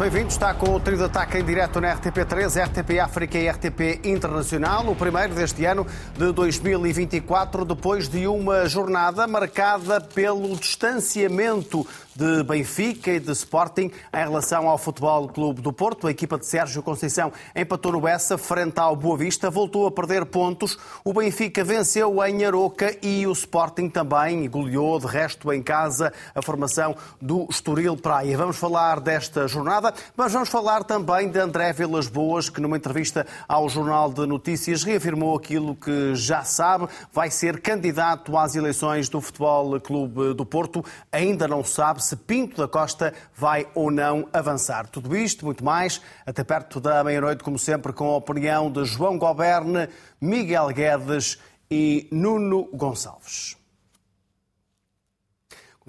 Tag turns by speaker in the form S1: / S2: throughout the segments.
S1: Bem-vindos. Está com o trio de ataque em direto na RTP3, RTP África e RTP Internacional, o primeiro deste ano de 2024, depois de uma jornada marcada pelo distanciamento de Benfica e de Sporting em relação ao Futebol Clube do Porto. A equipa de Sérgio Conceição empatou no Bessa frente ao Boa Vista, voltou a perder pontos. O Benfica venceu em Aroca e o Sporting também goleou, de resto, em casa, a formação do Estoril Praia. Vamos falar desta jornada, mas vamos falar também de André Vilas Boas, que numa entrevista ao Jornal de Notícias reafirmou aquilo que já sabe, vai ser candidato às eleições do Futebol Clube do Porto. Ainda não sabe se Pinto da Costa vai ou não avançar. Tudo isto, muito mais, até perto da meia-noite, como sempre, com a opinião de João Goberne, Miguel Guedes e Nuno Gonçalves.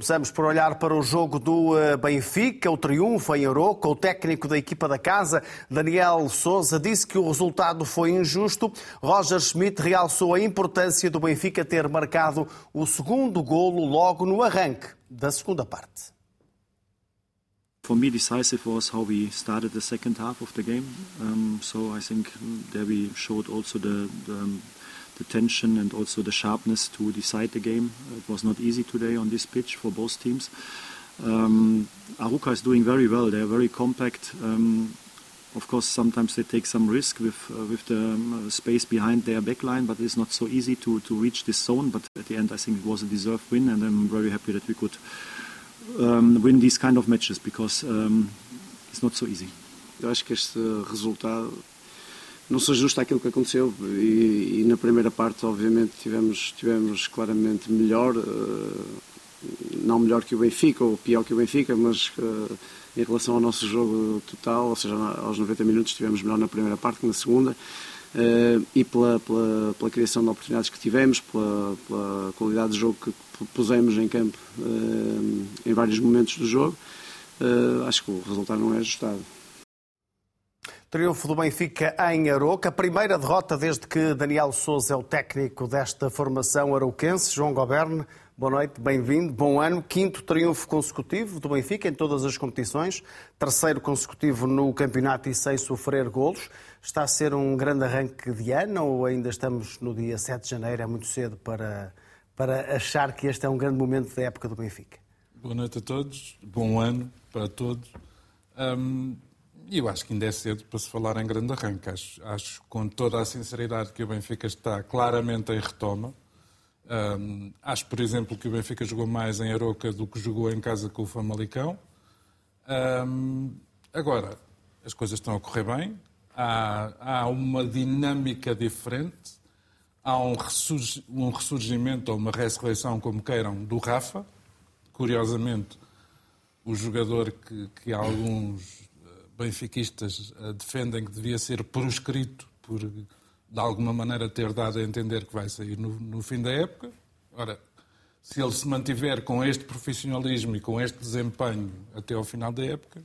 S1: Começamos por olhar para o jogo do eh, Benfica, o triunfo em Aroca. O técnico da equipa da casa, Daniel Souza, disse que o resultado foi injusto. Roger Schmidt realçou a importância do Benfica ter marcado o segundo golo logo no arranque da segunda parte.
S2: For me, decisive was how we started the second half of the game. Um, so I think there we showed also the, the, the tension and also the sharpness to decide the game. It was not easy today on this pitch for both teams. Um, Aruka is doing very well. They are very compact. Um, of course, sometimes they take some risk with uh, with the um, space behind their backline, but it's not so easy to, to reach this zone. But at the end, I think it was a deserved win, and I'm very happy that we could um, win these kind of matches because um, it's not so easy.
S3: Eu acho que este resultado não se ajusta àquilo que aconteceu e, e na primeira parte, obviamente, tivemos tivemos claramente melhor, uh, não melhor que o Benfica ou pior que o Benfica, mas uh, em relação ao nosso jogo total, ou seja, aos 90 minutos tivemos melhor na primeira parte que na segunda. Uh, e pela, pela, pela, criação de oportunidades que tivemos, pela, pela, qualidade de jogo que pusemos em campo em vários momentos do jogo, acho que o resultado não é ajustado.
S1: Triunfo do Benfica em Aroca, a primeira derrota desde que Daniel Souza é o técnico desta formação arouquense. João Goberne, boa noite, bem-vindo, bom ano. Quinto triunfo consecutivo do Benfica em todas as competições, terceiro consecutivo no campeonato e sem sofrer golos. Está a ser um grande arranque de ano ou ainda estamos no dia 7 de janeiro? É muito cedo para, para achar que este é um grande momento da época do Benfica.
S4: Boa noite a todos, bom ano para todos. Um, eu acho que ainda é cedo para se falar em grande arranque. Acho, acho com toda a sinceridade que o Benfica está claramente em retoma. Um, acho, por exemplo, que o Benfica jogou mais em Aroca do que jogou em casa com o Famalicão. Um, agora, as coisas estão a correr bem, há, há uma dinâmica diferente, há um, um ressurgimento ou uma ressurreição, como queiram, do Rafa. Curiosamente, o jogador que, que alguns benfiquistas defendem que devia ser proscrito por, de alguma maneira, ter dado a entender que vai sair no, no fim da época. Ora, se ele se mantiver com este profissionalismo e com este desempenho até ao final da época,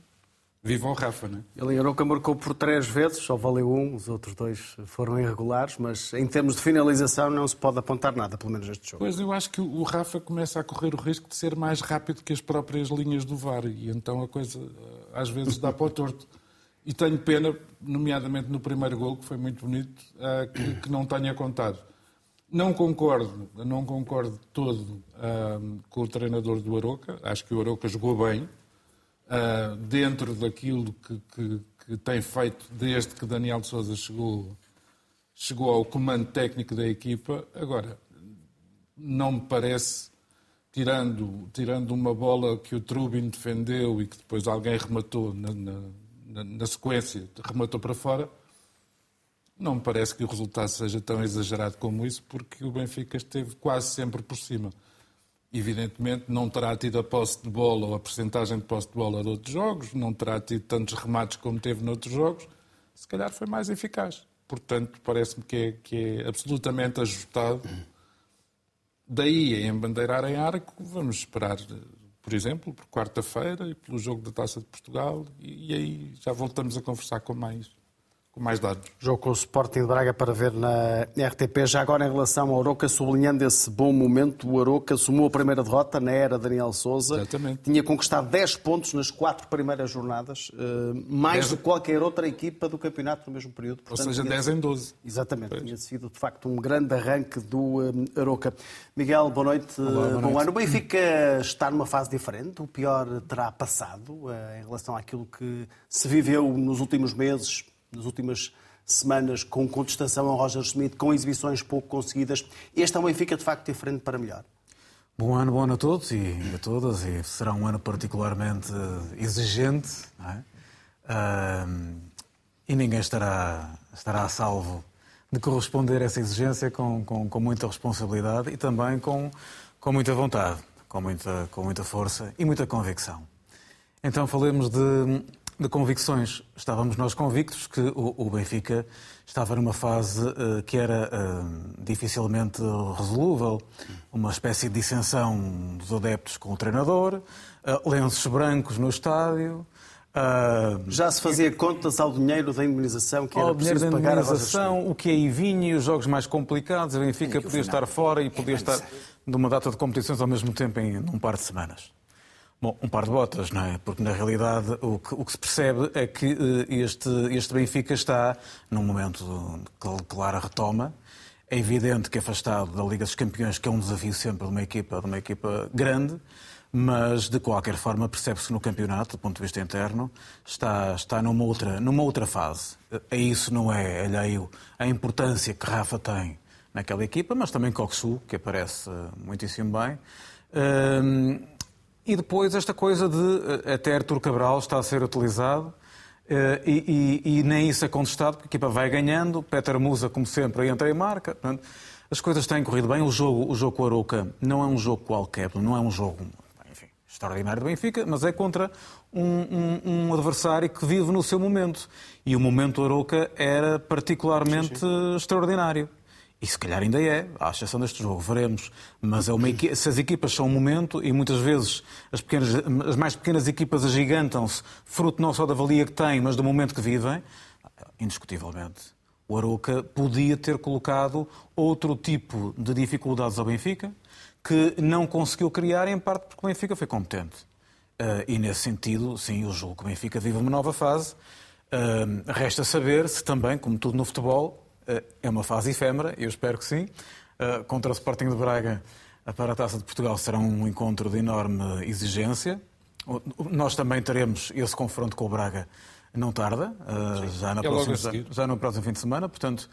S4: Viva o Rafa, não é?
S1: Ele em Aroca marcou por três vezes, só valeu um, os outros dois foram irregulares, mas em termos de finalização não se pode apontar nada, pelo menos este jogo.
S4: Pois eu acho que o Rafa começa a correr o risco de ser mais rápido que as próprias linhas do VAR e então a coisa às vezes dá para o torto. E tenho pena, nomeadamente no primeiro gol, que foi muito bonito, que, que não tenha contado. Não concordo, não concordo todo com o treinador do Aroca. Acho que o Aroca jogou bem, uh, dentro daquilo que, que, que, tem feito desde que Daniel de Souza chegou, chegou ao comando técnico da equipa. Agora, não me parece, tirando, tirando uma bola que o Trubin defendeu e que depois alguém rematou na, na, na sequência, rematou para fora, não me parece que o resultado seja tão exagerado como isso, porque o Benfica esteve quase sempre por cima evidentemente não terá tido a posse de bola ou a percentagem de posse de bola de outros jogos, não terá tido tantos remates como teve noutros jogos, se calhar foi mais eficaz. Portanto, parece-me que é, que é absolutamente ajustado. Daí a embandeirar em arco, vamos esperar, por exemplo, por quarta-feira e pelo jogo da Taça de Portugal, e, e aí já voltamos a conversar com mais, mais dados.
S1: Jogo com o Sporting de Braga para ver na RTP. Já agora em relação ao Aroca, sublinhando esse bom momento, o Aroca assumou a primeira derrota na era Daniel Souza.
S4: Exatamente.
S1: Tinha conquistado 10 pontos nas quatro primeiras jornadas, eh, mais
S4: Dez-
S1: do que qualquer outra equipa do campeonato no mesmo período.
S4: Ou seja,
S1: tinha
S4: 10 em 12.
S1: Exatamente,
S4: Pois.
S1: tinha sido de facto um grande arranque do eh, Aroca. Miguel, boa noite.
S5: boa
S1: Bom
S5: noite.
S1: ano. O Benfica está numa fase diferente, o pior terá passado eh, em relação àquilo que se viveu nos últimos meses, nas últimas semanas, com contestação ao Roger Schmidt, com exibições pouco conseguidas. Este um Benfica de facto diferente para melhor.
S5: Bom ano, bom ano a todos e a todas. E será um ano particularmente exigente, é? Ahm, e ninguém estará, estará a salvo de corresponder a essa exigência com, com, com muita responsabilidade e também com, com muita vontade, com muita, com muita força e muita convicção. Então falemos de, de convicções. Estávamos nós convictos que o, o Benfica estava numa fase eh, que era eh, dificilmente resolúvel, uma espécie de dissensão dos adeptos com o treinador, eh, lenços brancos no estádio.
S1: Já se fazia contas ao dinheiro da indemnização que era
S5: ao dinheiro
S1: preciso
S5: da
S1: pagar a
S5: indemnização, o que aí vinha, os jogos mais complicados, o Benfica podia estar fora e podia estar numa data de competições ao mesmo tempo em num par de semanas. Bom, um par de botas, não é? Porque na realidade o que, o que se percebe é que eh, este, este Benfica está num momento de clara retoma. É evidente que afastado da Liga dos Campeões, que é um desafio sempre de uma equipa, de uma equipa grande, mas de qualquer forma percebe-se no campeonato, do ponto de vista interno, está, está numa, outra, numa outra fase. A isso não é alheio a importância que Rafa tem naquela equipa, mas também Coxu, que aparece eh, muitíssimo bem. Hum, e depois esta coisa de eh, até Artur Cabral está a ser utilizado eh, e, e- e nem isso é contestado, porque a equipa vai ganhando, Peter Musa, como sempre, entra em marca. Portanto, as coisas têm corrido bem. O jogo, o jogo com o Arouca não é um jogo qualquer, não é um jogo enfim, extraordinário do Benfica, mas é contra um, um- um adversário que vive no seu momento. E o momento do Arouca era particularmente extraordinário. E se calhar ainda é, à exceção deste jogo, veremos. Mas é uma equi- se as equipas são um momento, e muitas vezes as, pequenas, as mais pequenas equipas agigantam-se, fruto não só da valia que têm, mas do momento que vivem, indiscutivelmente, o Arouca podia ter colocado outro tipo de dificuldades ao Benfica, que não conseguiu criar, em parte porque o Benfica foi competente. Eh, e nesse sentido, sim, eu julgo que o Benfica vive uma nova fase. Eh, resta saber se também, como tudo no futebol, é uma fase efêmera, eu espero que sim. Eh, contra o Sporting de Braga, para a Taça de Portugal, será um encontro de enorme exigência. Nós também teremos esse confronto com o Braga não tarda, eh, já, na
S4: É
S5: próxima, já no próximo fim de semana. Portanto,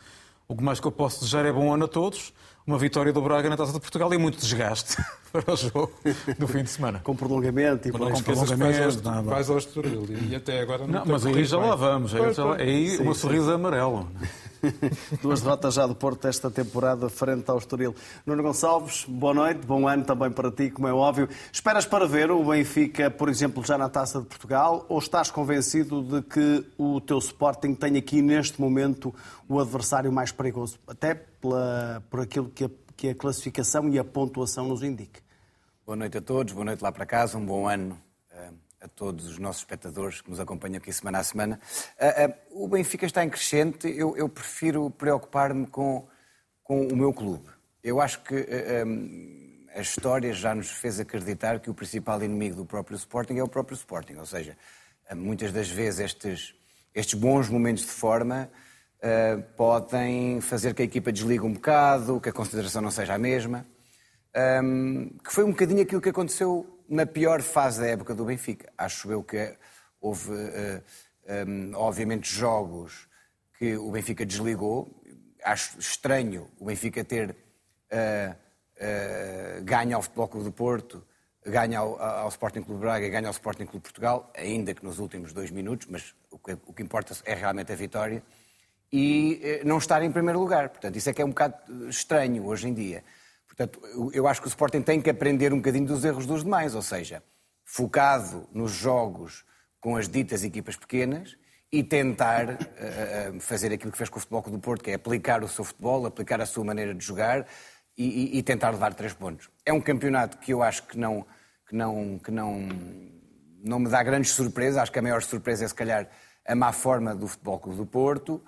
S5: o que mais que eu posso desejar é bom ano a todos, uma vitória do Braga na Taça de Portugal e muito desgaste para o jogo do fim de semana.
S1: Com prolongamento e
S4: ao,
S5: prolongamento, nada.
S4: vais ao Estoril e até agora não,
S5: Não,
S4: tem
S5: mas aí já lá vamos. Aí,
S4: Pois,
S5: já lá-
S4: pois.
S5: aí
S1: Sim,
S5: uma
S1: sim.
S5: sorriso amarelo.
S1: Duas derrotas já do Porto esta temporada frente ao Estoril. Nuno Gonçalves, boa noite, bom ano também para ti, como é óbvio. Esperas para ver o Benfica, por exemplo, já na Taça de Portugal ou estás convencido de que o teu Sporting tem aqui neste momento o adversário mais perigoso? Até pela, por aquilo que a, que a classificação e a pontuação nos indique.
S6: Boa noite a todos, boa noite lá para casa, um bom ano a todos os nossos espectadores que nos acompanham aqui semana a semana. Eh, eh, O Benfica está em crescente, eu, eu prefiro preocupar-me com, com o meu clube. Eu acho que eh, eh, a história já nos fez acreditar que o principal inimigo do próprio Sporting é o próprio Sporting, ou seja, muitas das vezes estes, estes bons momentos de forma podem fazer que a equipa desligue um bocado, que a consideração não seja a mesma. Um, que foi um bocadinho aquilo que aconteceu na pior fase da época do Benfica. Acho eu que houve, uh, um, obviamente, jogos que o Benfica desligou. Acho estranho o Benfica ter uh, ganho ao Futebol Clube do Porto, ganha ao, ao Sporting Clube Braga, ganha ao Sporting Clube Portugal, ainda que nos últimos dois minutos, mas o que, o que importa é realmente a vitória, e eh, não estar em primeiro lugar. Portanto, isso é que é um bocado eh, estranho hoje em dia. Portanto, eu- acho que o Sporting tem que aprender um bocadinho dos erros dos demais, ou seja, focado nos jogos com as ditas equipas pequenas e tentar eh, fazer aquilo que fez com o Futebol do Porto, que é aplicar o seu futebol, aplicar a sua maneira de jogar e, e- e tentar levar três pontos. É um campeonato que eu acho que não, que não, que não, não me dá grandes surpresas. Acho que a maior surpresa é, se calhar, a má forma do Futebol Clube do Porto,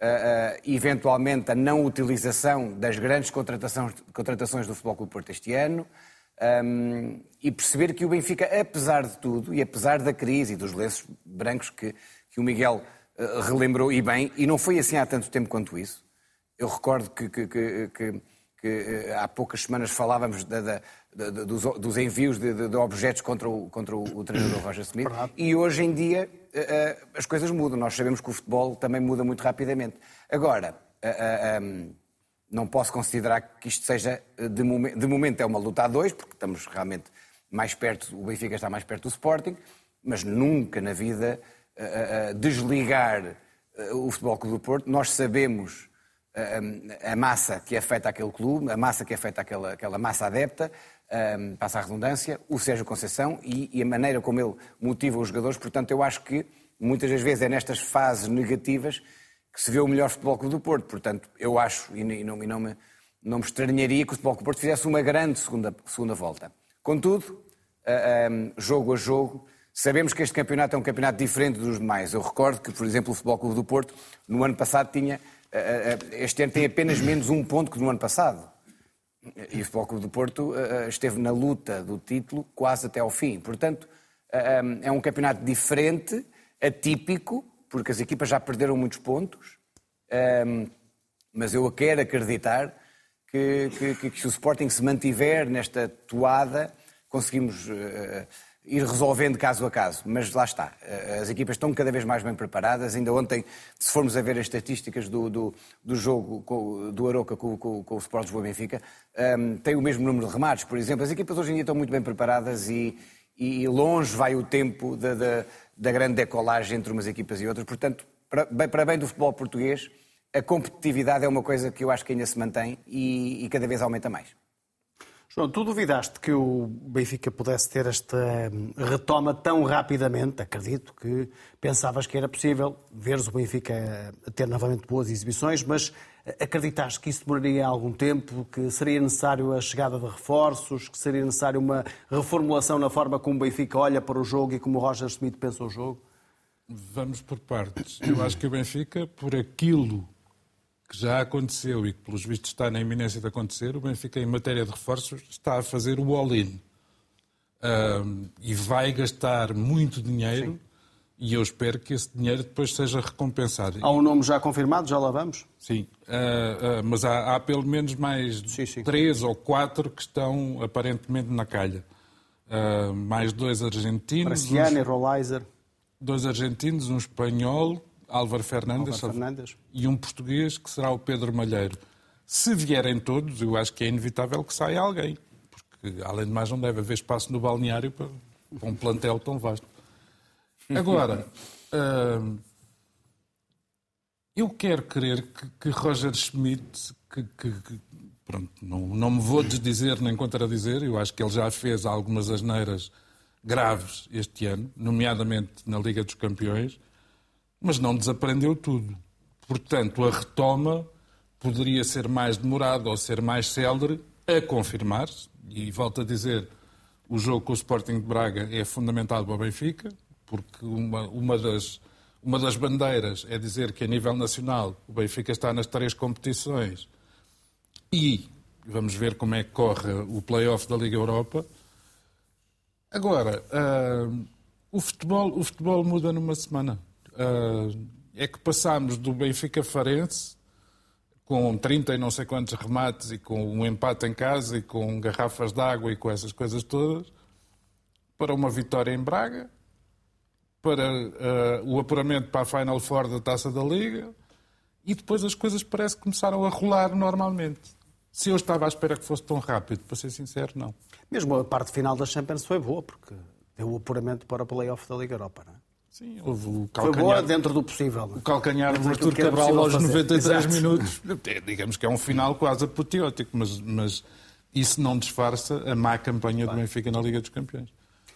S6: uh, eventualmente a não utilização das grandes contratações, contratações do Futebol Clube Porto este ano, um, e perceber que o Benfica, apesar de tudo, e apesar da crise e dos lenços brancos que, que o Miguel uh, relembrou e bem, e não foi assim há tanto tempo quanto isso. Eu recordo que, que, que, que que há poucas semanas falávamos da, da, da, dos, dos, envios de, de, objetos contra o, contra o, o treinador Roger Smith. E hoje em dia uh, as coisas mudam. Nós sabemos que o futebol também muda muito rapidamente. Agora, uh, um, não posso considerar que isto seja, de, momen de momento, é uma luta a dois, porque estamos realmente mais perto, o Benfica está mais perto do Sporting, mas nunca na vida desligar o Futebol Clube do Porto. Nós sabemos a massa que afeta aquele clube, a massa que afeta aquela, aquela massa adepta, um, passa a redundância, o Sérgio Conceição e, e, a maneira como ele motiva os jogadores. Portanto, eu acho que muitas das vezes é nestas fases negativas que se vê o melhor futebol clube do Porto. Portanto, eu acho, e não, e não, me, não me estranharia que o futebol clube do Porto fizesse uma grande segunda, segunda volta. Contudo, uh, um, jogo a jogo, sabemos que este campeonato é um campeonato diferente dos demais. Eu recordo que, por exemplo, o Futebol Clube do Porto, no ano passado, tinha este ano tem apenas menos um ponto que no ano passado. E o Futebol Clube do Porto eh, esteve na luta do título quase até ao fim. Portanto, é um campeonato diferente, atípico, porque as equipas já perderam muitos pontos, mas eu quero acreditar que, que, que se o Sporting se mantiver nesta toada, conseguimos ir resolvendo caso a caso, mas lá está. Eh, as equipas estão cada vez mais bem preparadas. Ainda ontem, se formos a ver as estatísticas do, do, do jogo do Aroca com, com, com o Sport Lisboa Benfica, um, ehm, tem o mesmo número de remates, por exemplo. As equipas hoje em dia estão muito bem preparadas e, e longe vai o tempo da, da, da grande decolagem entre umas equipas e outras. Portanto, para, para bem do futebol português, a competitividade é uma coisa que eu acho que ainda se mantém e, e cada vez aumenta mais.
S1: João, tu duvidaste que o Benfica pudesse ter esta hum, retoma tão rapidamente? Acredito que pensavas que era possível veres o Benfica ter novamente boas exibições, mas acreditaste que isso demoraria algum tempo, que seria necessário a chegada de reforços, que seria necessário uma reformulação na forma como o Benfica olha para o jogo e como o Roger Smith pensa o jogo?
S4: Vamos por partes. Eu acho que o Benfica, por aquilo que já aconteceu e que, pelos vistos, está na iminência de acontecer, o Benfica, em matéria de reforços, está a fazer o all-in. Um, e vai gastar muito dinheiro Sim. e eu espero que esse dinheiro depois seja recompensado.
S1: Há um nome já confirmado? Já lá vamos?
S4: Sim, uh, uh, mas há, há, pelo menos mais sim, sim. três ou quatro que estão aparentemente na calha. Uh, mais dois argentinos.
S1: Marciano e Rolaiser.
S4: Dois argentinos, um espanhol Álvaro Fernandes,
S1: Álvaro Fernandes,
S4: e um português que será o Pedro Malheiro. Se vierem todos, eu acho que é inevitável que saia alguém, porque além de mais não deve haver espaço no balneário para, para um plantel tão vasto. Agora, uh, eu quero crer que, que Roger Schmidt, que, que, que, pronto, não, não me vou desdizer nem contradizer, eu acho que ele já fez algumas asneiras graves este ano, nomeadamente na Liga dos Campeões, mas não desaprendeu tudo. Portanto, a retoma poderia ser mais demorada ou ser mais célere a confirmar-se. E volto a dizer, o jogo com o Sporting de Braga é fundamental para o Benfica, porque uma, uma, das, uma das bandeiras é dizer que a nível nacional o Benfica está nas três competições e vamos ver como é que corre o play-off da Liga Europa. Agora, uh, o, futebol, o futebol muda numa semana. Ah, é que passámos do Benfica Farense, com 30 e não sei quantos remates e com um empate em casa e com garrafas de água e com essas coisas todas, para uma vitória em Braga, para uh, o apuramento para a Final Four da Taça da Liga e depois as coisas parece que começaram a rolar normalmente. Se eu estava à espera que fosse tão rápido, para ser sincero, não.
S1: Mesmo a parte final da Champions foi boa, porque deu o apuramento para o play-off da Liga Europa, não é?
S4: Sim, houve o
S1: calcanhar. Foi boa dentro do possível.
S4: O calcanhar do Artur Cabral aos 93 Exato. minutos. Digamos que é um final quase apoteótico, mas, mas isso não disfarça a má campanha do Benfica na Liga dos Campeões.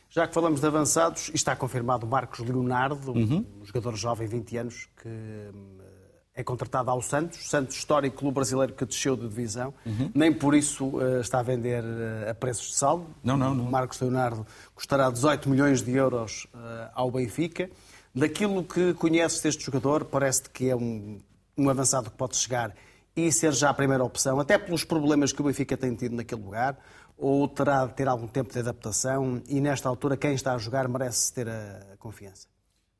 S1: Já que falamos de avançados, está confirmado Marcos Leonardo, uhum. um jogador jovem, 20 anos, que é contratado ao Santos, Santos histórico clube brasileiro que desceu de divisão, uhum. nem por isso uh, está a vender uh, a preços de saldo.
S4: Não, não, não.
S1: Marcos Leonardo custará 18 milhões de euros uh, ao Benfica. Daquilo que conheces deste jogador, parece-te que é um, um avançado que pode chegar e ser já a primeira opção, até pelos problemas que o Benfica tem tido naquele lugar, ou terá de ter algum tempo de adaptação e nesta altura quem está a jogar merece ter a confiança?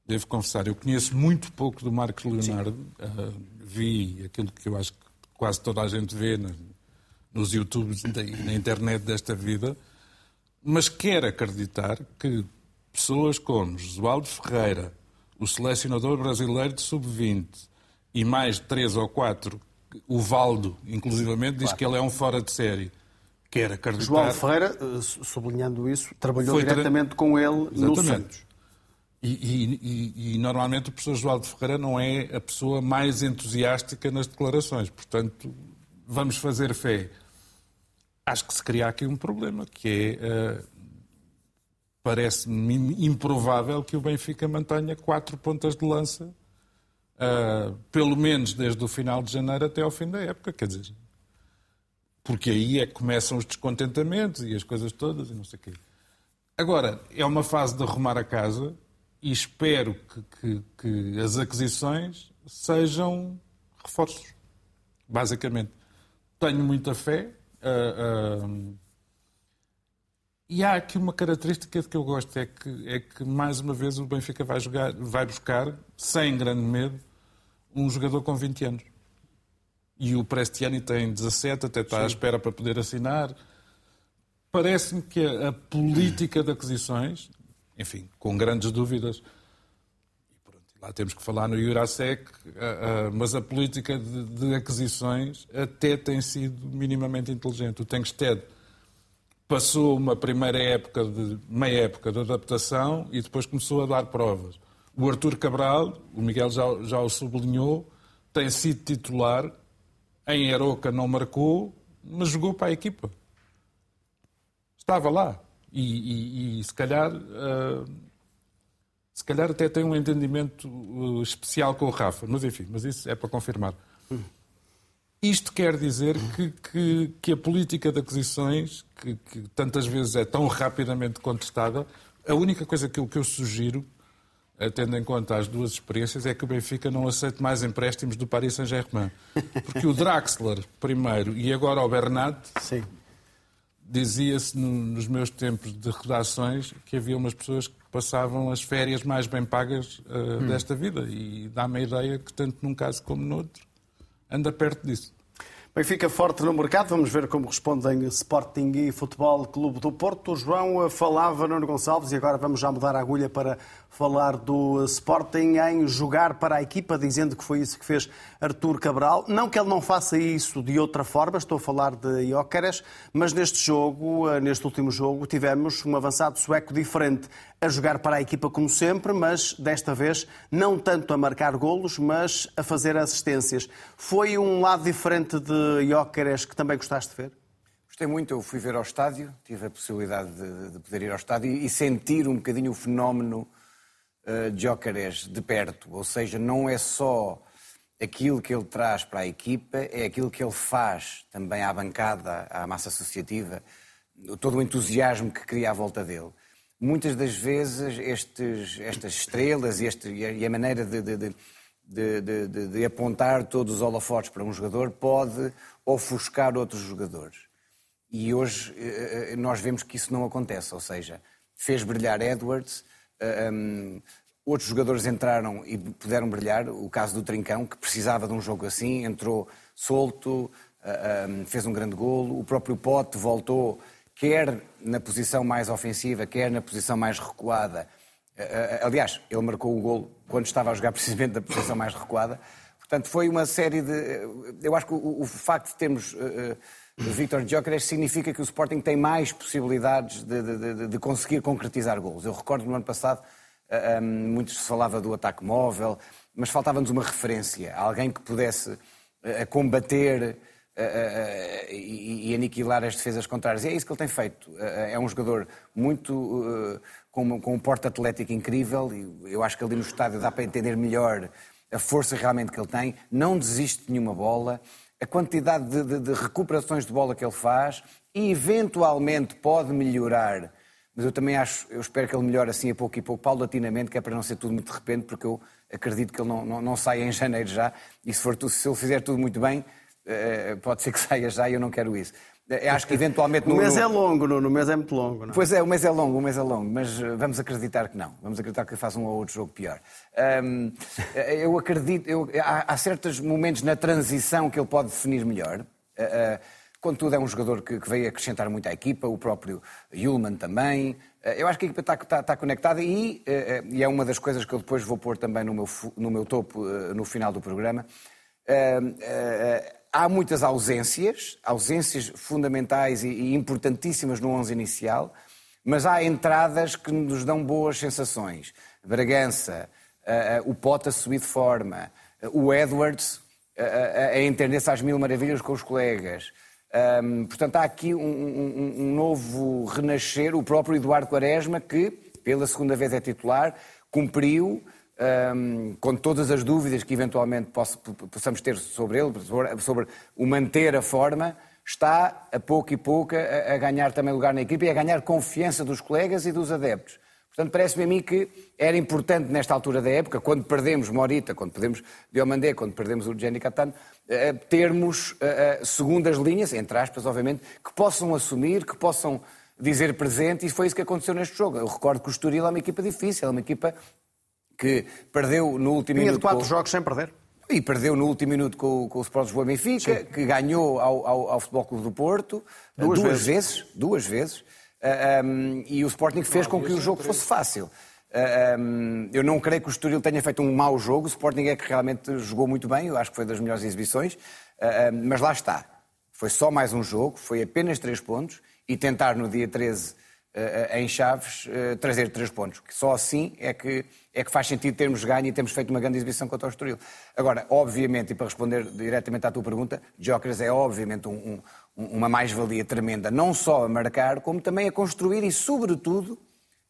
S4: Devo confessar, eu conheço muito pouco do Marcos Leonardo. Uh, vi aquilo que eu acho que quase toda a gente vê na, nos YouTubes e na internet desta vida, mas quero acreditar que pessoas como Josualdo Ferreira, o selecionador brasileiro de sub-20, e mais três ou quatro o Valdo, inclusivamente, diz claro. que ele é um fora de série. Quer acreditar...
S1: João Ferreira, eh, sublinhando isso, trabalhou Foi diretamente tra... com ele Exatamente. no Santos.
S4: E, e, e, normalmente o professor João Ferreira não é a pessoa mais entusiástica nas declarações. Portanto, vamos fazer fé. Acho que se cria aqui um problema, que é... Uh, Parece-me improvável que o Benfica mantenha quatro pontas de lança uh, pelo menos desde o final de janeiro até ao fim da época, quer dizer. Porque aí é que começam os descontentamentos e as coisas todas e não sei o quê. Agora, é uma fase de arrumar a casa e espero que, que, que as aquisições sejam reforços, basicamente. Tenho muita fé. Uh, uh, e há aqui uma característica que eu gosto, é que, é que mais uma vez o Benfica vai, jogar, vai buscar, sem grande medo, um jogador com 20 anos. E o Prestiani tem 17, até está Sim. à espera para poder assinar. Parece-me que a, a, política de aquisições, enfim, com grandes dúvidas, pronto, lá temos que falar no Jurasek, mas a política de, de, aquisições até tem sido minimamente inteligente. O Tengsted passou uma primeira época, de, meia época de adaptação e depois começou a dar provas. O Artur Cabral, o Miguel já, já o sublinhou, tem sido titular. Em Aroca não marcou, mas jogou para a equipa. Estava lá. E, e, e se calhar. Uh, se calhar até tem um entendimento uh, especial com o Rafa. Mas enfim, mas isso é para confirmar. Isto quer dizer que, que, que a política de aquisições, que, que, tantas vezes é tão rapidamente contestada, a única coisa que eu, que eu sugiro tendo em conta as duas experiências, é que o Benfica não aceite mais empréstimos do Paris Saint-Germain. Porque o Draxler, primeiro, e agora o Bernat, dizia-se nos meus tempos de redações que havia umas pessoas que passavam as férias mais bem pagas uh, hum. desta vida. E dá-me a ideia que, tanto num caso como no outro, anda perto disso.
S1: Benfica forte no mercado, vamos ver como respondem Sporting e Futebol Clube do Porto. O João falava Nuno Gonçalves e agora vamos já mudar a agulha para falar do Sporting em jogar para a equipa, dizendo que foi isso que fez Artur Cabral. Não que ele não faça isso de outra forma, estou a falar de Jóqueres, mas neste jogo, eh, neste último jogo, tivemos um avançado sueco diferente a jogar para a equipa como sempre, mas desta vez não tanto a marcar golos, mas a fazer assistências. Foi um lado diferente de Jóqueres que também gostaste de ver?
S6: Gostei muito, eu fui ver ao estádio, tive a possibilidade de, de poder ir ao estádio e sentir um bocadinho o fenómeno uh, de perto, ou seja, não é só aquilo que ele traz para a equipa, é aquilo que ele faz também à bancada, à massa associativa, todo o entusiasmo que cria à volta dele. Muitas das vezes estes, estas estrelas e, este, e a maneira de, de, de, de, apontar todos os holofotes para um jogador pode ofuscar outros jogadores. E hoje eh, eh, nós vemos que isso não acontece, ou seja, fez brilhar Edwards, um, outros jogadores entraram e puderam brilhar. O caso do Trincão, que precisava de um jogo assim, entrou solto, um, fez um grande golo. O próprio Pote voltou, quer na posição mais ofensiva, quer na posição mais recuada. Aliás, ele marcou o golo quando estava a jogar precisamente na posição mais recuada. Portanto, foi uma série de. Eu acho que o, facto de termos. Uh, Victor Gyökeres significa que o Sporting tem mais possibilidades de, de, de, conseguir concretizar golos. Eu recordo no ano passado, um, muito se falava do ataque móvel, mas faltava-nos uma referência, alguém que pudesse uh, combater e, e, aniquilar as defesas contrárias. E é isso que ele tem feito. é um jogador muito com, com um porte atlético incrível e eu acho que ali no estádio dá para entender melhor a força realmente que ele tem. Não desiste de nenhuma bola a quantidade de, de, de, recuperações de bola que ele faz e eventualmente pode melhorar mas eu também acho, eu espero que ele melhore assim a pouco e pouco, paulatinamente, que é para não ser tudo muito de repente, porque eu acredito que ele não, não, não saia em janeiro já, e se, for se ele fizer tudo muito bem, eh, pode ser que saia já e eu não quero isso. Eu acho que eventualmente...
S1: O
S6: no,
S1: mês
S6: no...
S1: é longo, Nuno, o mês é muito longo. Não?
S6: Pois é, o mês é longo, o mês é longo, mas eh, vamos acreditar que não. Vamos acreditar que faz um ou outro jogo pior. Um, eu acredito, eu, há, há, certos momentos na transição que ele pode definir melhor. Uh, uh, Contudo, é um jogador que, que, veio acrescentar muito à equipa, o próprio Yulman também. Eu acho que a equipa está, está, está conectada e, e, é uma das coisas que eu depois vou pôr também no meu, no meu topo no final do programa. Há muitas ausências, ausências fundamentais e importantíssimas no 11 inicial, mas há entradas que nos dão boas sensações. Bragança, o Pota subir de forma, o Edwards a entender-se às mil maravilhas com os colegas. Portanto, há aqui um, um, um, novo renascer, o próprio Eduardo Quaresma, que pela segunda vez é titular, cumpriu, com todas as dúvidas que eventualmente posso, possamos ter sobre ele, sobre, sobre, o manter a forma, está a pouco e pouco a, a ganhar também lugar na equipe e a ganhar confiança dos colegas e dos adeptos. Portanto, parece-me a mim que era importante nesta altura da época, quando perdemos Morita, quando perdemos Diomandé, quando perdemos o Jenny Catano, eh, termos eh, eh, segundas linhas, entre aspas, obviamente, que possam assumir, que possam dizer presente, e foi isso que aconteceu neste jogo. Eu recordo que o Estoril é uma equipa difícil, é uma equipa que perdeu no último
S1: Vinha
S6: minuto...
S1: de quatro
S6: com...
S1: jogos sem perder.
S6: E perdeu no último minuto com, com o Sport Lisboa Benfica, Sim. que ganhou ao, ao, ao Futebol Clube do Porto
S1: duas,
S6: duas
S1: vezes.
S6: vezes. Duas vezes um, e o Sporting fez com que o jogo fosse fácil. Um, eu não creio que o Estoril tenha feito um mau jogo, o Sporting é que realmente jogou muito bem, eu acho que foi das melhores exibições, uh, mas lá está. Foi só mais um jogo, foi apenas três pontos e tentar no dia 13 uh, em Chaves uh, trazer três pontos. Que só assim é que, é que faz sentido termos ganho e termos feito uma grande exibição contra o Estoril. Agora, obviamente, e para responder diretamente à tua pergunta, Jokers é obviamente um, um uma mais-valia tremenda, não só a marcar, como também a construir e, sobretudo,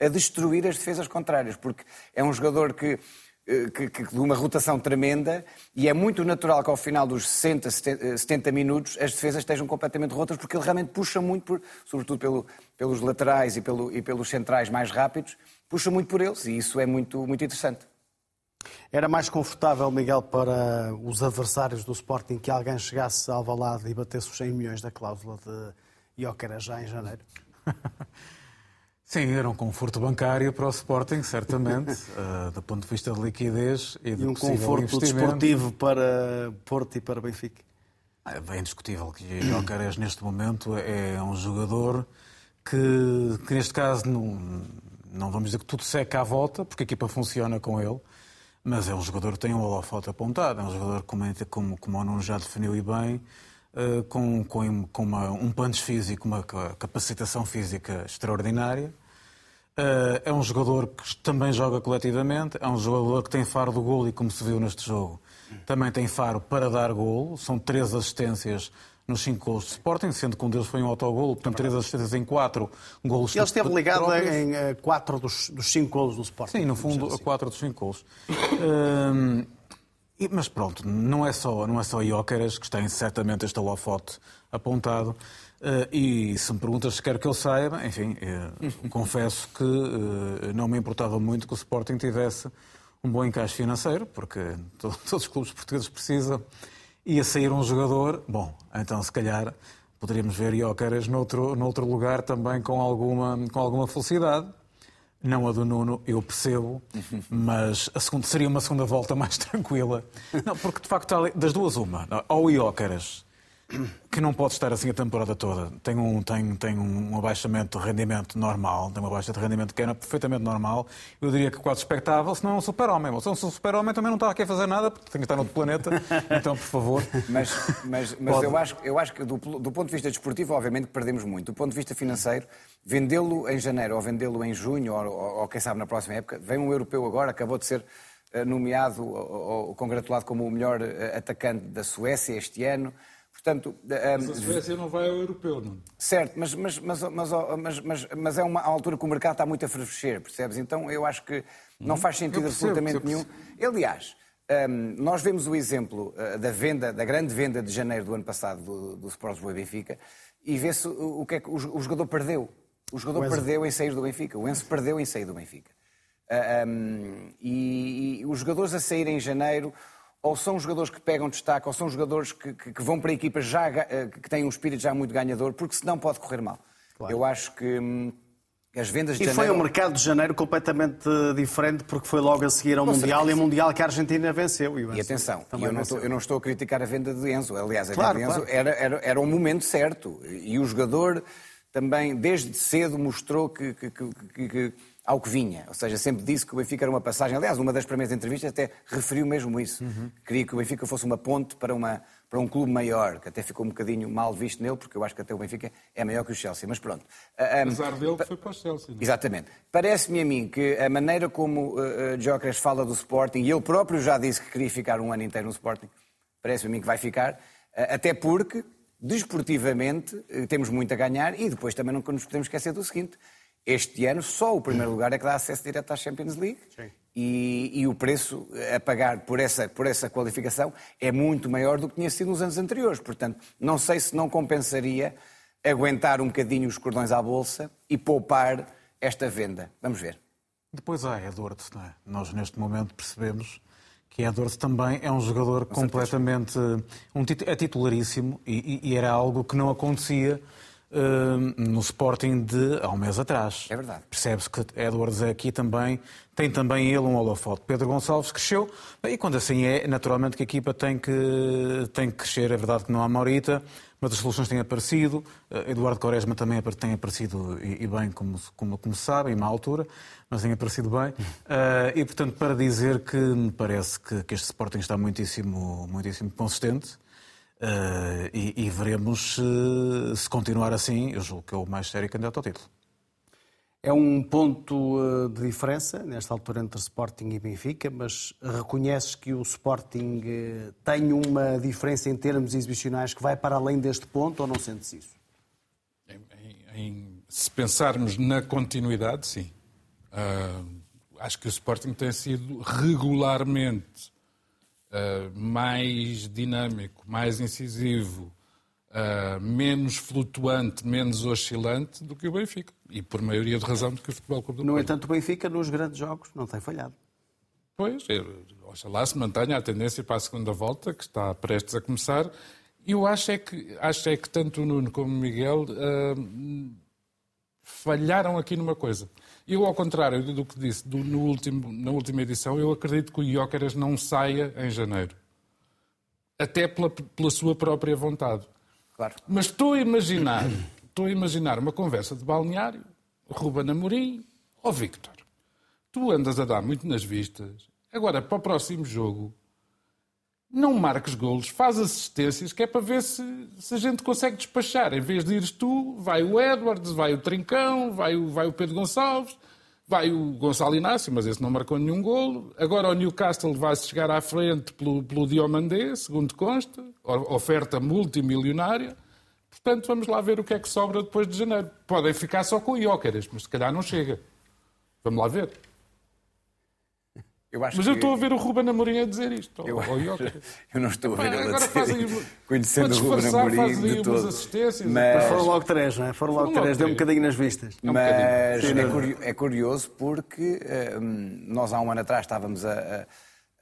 S6: a destruir as defesas contrárias, porque é um jogador que, eh, que, que, de uma rotação tremenda e é muito natural que ao final dos 60, 70 eh, minutos as defesas estejam completamente rotas, porque ele realmente puxa muito, por, sobretudo pelo, pelos laterais e, pelo, e pelos centrais mais rápidos, puxa muito por eles e isso é muito, muito interessante.
S1: Era mais confortável, Miguel, para os adversários do Sporting que alguém chegasse ao Valado e batesse os 100 milhões da cláusula de Ióquera já em janeiro?
S5: Sim, era um conforto bancário para o Sporting, certamente, uh, do ponto de vista de liquidez e, de
S1: e um conforto desportivo para Porto e para Benfica.
S5: É bem indiscutível que Ióqueras, neste momento, é um jogador que, que neste caso, não, não vamos dizer que tudo seca à volta, porque a equipa funciona com ele, mas é um jogador que tem um holofote apontado, é um jogador, como, como, como o Nuno já definiu e bem, uh, com, com, com uma, um punch físico, uma capacitação física extraordinária. Uh, é um jogador que também joga coletivamente, é um jogador que tem faro do golo e, como se viu neste jogo, também tem faro para dar golo. São três assistências nos cinco gols do Sporting, sendo que um deles foi um autogolo, portanto, três assistências em quatro golos.
S1: Ele esteve ligado próprios. em uh, quatro dos, dos cinco golos do Sporting.
S5: Sim, no fundo, assim. a quatro dos cinco golos. uh, mas pronto, não é só, não é só Iócaras que tem certamente este holofote apontado. Uh, e se me perguntas se quero que eu saiba, enfim, uh, confesso que uh, não me importava muito que o Sporting tivesse um bom encaixe financeiro, porque todos os clubes portugueses precisam ia sair um jogador, bom, então se calhar poderíamos ver Iócaras noutro, noutro lugar também com alguma, com alguma felicidade. Não a do Nuno, eu percebo, mas a segunda, seria uma segunda volta mais tranquila. Não, porque de facto, das duas, uma. Ou Iócaras que não pode estar assim a temporada toda. Tem um, tem, tem um abaixamento de rendimento normal, tem uma baixa de rendimento que é perfeitamente normal. Eu diria que quase expectável, se não é um super-homem. Se é um super-homem também não está aqui a fazer nada, porque tem que estar no outro planeta. Então, por favor.
S6: Mas, mas, mas eu, acho, eu acho que do, do ponto de vista desportivo, obviamente perdemos muito. Do ponto de vista financeiro, vendê-lo em janeiro ou vendê-lo em junho ou, ou, ou, quem sabe na próxima época, vem um europeu agora, acabou de ser eh, nomeado ou, ou congratulado como o melhor eh, atacante da Suécia este ano.
S4: Portanto, mas a Suécia não vai ao europeu, não?
S6: Certo, mas, mas, mas, mas, mas, mas é uma altura que o mercado está muito a fervescer, percebes? Então eu acho que não faz sentido percebo, absolutamente nenhum. Aliás, um, nós vemos o exemplo uh, da venda, da grande venda de janeiro do ano passado do, do Sport Lisboa Benfica e vê-se o, o que é que o, o jogador perdeu. O jogador perdeu em sair do Benfica. O Enzo perdeu em sair do Benfica. Uh, um, e, e, os jogadores a sair em janeiro ou são jogadores que pegam destaque, ou são jogadores que, que, que vão para equipas já, eh, que têm um espírito já muito ganhador, porque senão pode correr mal. Claro. Eu acho que hum, as vendas de
S1: e
S6: janeiro...
S1: foi um mercado de janeiro completamente diferente, porque foi logo a seguir ao Com Mundial certeza. e a Mundial que a Argentina venceu.
S6: E, e atenção, eu não, estou, eu, não estou, a criticar a venda de Enzo. Aliás, a claro, venda de Enzo claro. era, era, era um momento certo. E o jogador também, desde cedo, mostrou que, que ao que vinha. Ou seja, sempre disse que o Benfica era uma passagem. Aliás, uma das primeiras entrevistas até referiu mesmo isso. Uhum. Queria que o Benfica fosse uma ponte para, uma, para um clube maior, que até ficou um bocadinho mal visto nele, porque eu acho que até o Benfica é maior que o Chelsea. Mas pronto.
S4: Apesar dele, foi para o Chelsea. Não?
S6: É? Exatamente. Parece-me a mim que a maneira como uh, Jóqueres fala do Sporting, e ele próprio já disse que queria ficar um ano inteiro no Sporting, parece-me a mim que vai ficar, uh, até porque, desportivamente, uh, temos muito a ganhar e depois também não nos podemos esquecer do seguinte este ano, só o primeiro lugar é que dá acesso direto à Champions League. E, e, o preço a pagar por essa, por essa qualificação é muito maior do que tinha sido nos anos anteriores. Portanto, não sei se não compensaria aguentar um bocadinho os cordões à bolsa e poupar esta venda. Vamos ver.
S5: Depois há Edwards, não é? Nós neste momento percebemos que Edwards também é um jogador Com completamente. Um, é titularíssimo e, e, era algo que não acontecia no Sporting de há um mês atrás.
S6: É verdade.
S5: Percebe-se que Edwards é aqui também tem também ele um holofote. Pedro Gonçalves cresceu e quando assim é, naturalmente que a equipa tem que, tem que crescer. É verdade que não há Maurita, mas as soluções têm aparecido. Eh, Eduardo Quaresma também tem aparecido e, bem, como, como, como sabe, em má altura, mas tem aparecido bem. Uh, e, portanto, para dizer que me parece que, que este Sporting está muitíssimo, muitíssimo consistente Uh, e, e, veremos se, se continuar assim, eu julgo que é o mais sério candidato ao título.
S1: É um ponto eh, de diferença, nesta altura, entre Sporting e Benfica, mas reconheces que o Sporting eh, tem uma diferença em termos exibicionais que vai para além deste ponto ou não sentes isso?
S4: Em, em, em, se pensarmos na continuidade, sim. Uh, acho que o Sporting tem sido regularmente uh, mais dinâmico, mais incisivo, uh, menos flutuante, menos oscilante do que o Benfica. E por maioria de razão do que o Futebol Clube do
S1: No entanto, o Benfica, nos grandes jogos, não tem falhado.
S4: Pois, oxalá se mantenha a tendência para a segunda volta, que está prestes a começar. E eu acho é que, acho é que tanto o Nuno como o Miguel uh, falharam aqui numa coisa. Eu, ao contrário do que disse do, no último, na última edição, eu acredito que o Jóqueras não saia em janeiro. Até pela, pela sua própria vontade.
S6: Claro.
S4: Mas estou a imaginar, estou a imaginar uma conversa de balneário, Ruben Amorim ou Victor. Tu andas a dar muito nas vistas. Agora, para o próximo jogo, não marques golos, faz assistências, que é para ver se, se a gente consegue despachar. Em vez de ires tu, vai o Edwards, vai o Trincão, vai o, vai o Pedro Gonçalves, vai o Gonçalo Inácio, mas esse não marcou nenhum golo. Agora o Newcastle vai chegar à frente pelo, pelo Diomandé, segundo consta, oferta multimilionária. Portanto, vamos lá ver o que é que sobra depois de janeiro. Podem ficar só com o Iócaras, mas se calhar não chega. Vamos lá ver. Eu Mas eu estou a ver o Ruben Amorim a dizer isto.
S6: Eu,
S4: eu
S6: não estou a ver ele
S4: a dizer
S6: fazem, Conhecendo o Ruben Amorim de todo.
S1: assistências. Mas... Foram logo três, não é? Foram logo três. Deu um bocadinho nas vistas.
S6: É um Mas é, é, curioso porque um, nós há um ano atrás estávamos a,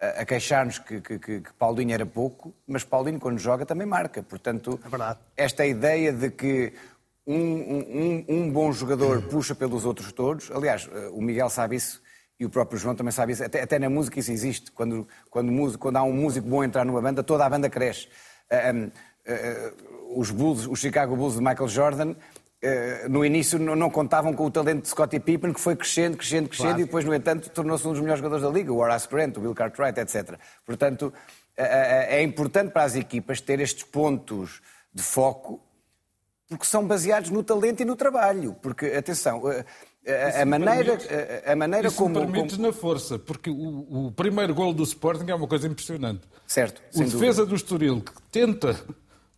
S6: a, a queixar-nos que, que, que, que, Paulinho era pouco, mas Paulinho quando joga também marca. Portanto,
S1: é
S6: esta ideia de que um, um, um bom jogador puxa pelos outros todos, aliás, eh, o Miguel sabe isso, e o próprio João também sabe isso, até, até na música isso existe. Quando, quando, quando, há um músico bom entrar numa banda, toda a banda cresce. Uh, um, uh, os Bulls, os Chicago Bulls de Michael Jordan, uh, no início não, não, contavam com o talento de Scottie Pippen, que foi crescendo, crescendo, crescendo, claro. e depois, no entanto, tornou-se um dos melhores jogadores da liga, o Horace Grant, o Bill Cartwright, etc. Portanto, é importante para as equipas ter estes pontos de foco, porque são baseados no talento e no trabalho. Porque, atenção a, a maneira, a, a maneira
S4: isso
S6: como.
S4: permites como... na força, porque o, o, primeiro gol do Sporting é uma coisa impressionante.
S6: Certo.
S4: O defesa dúvida. do Estoril que tenta.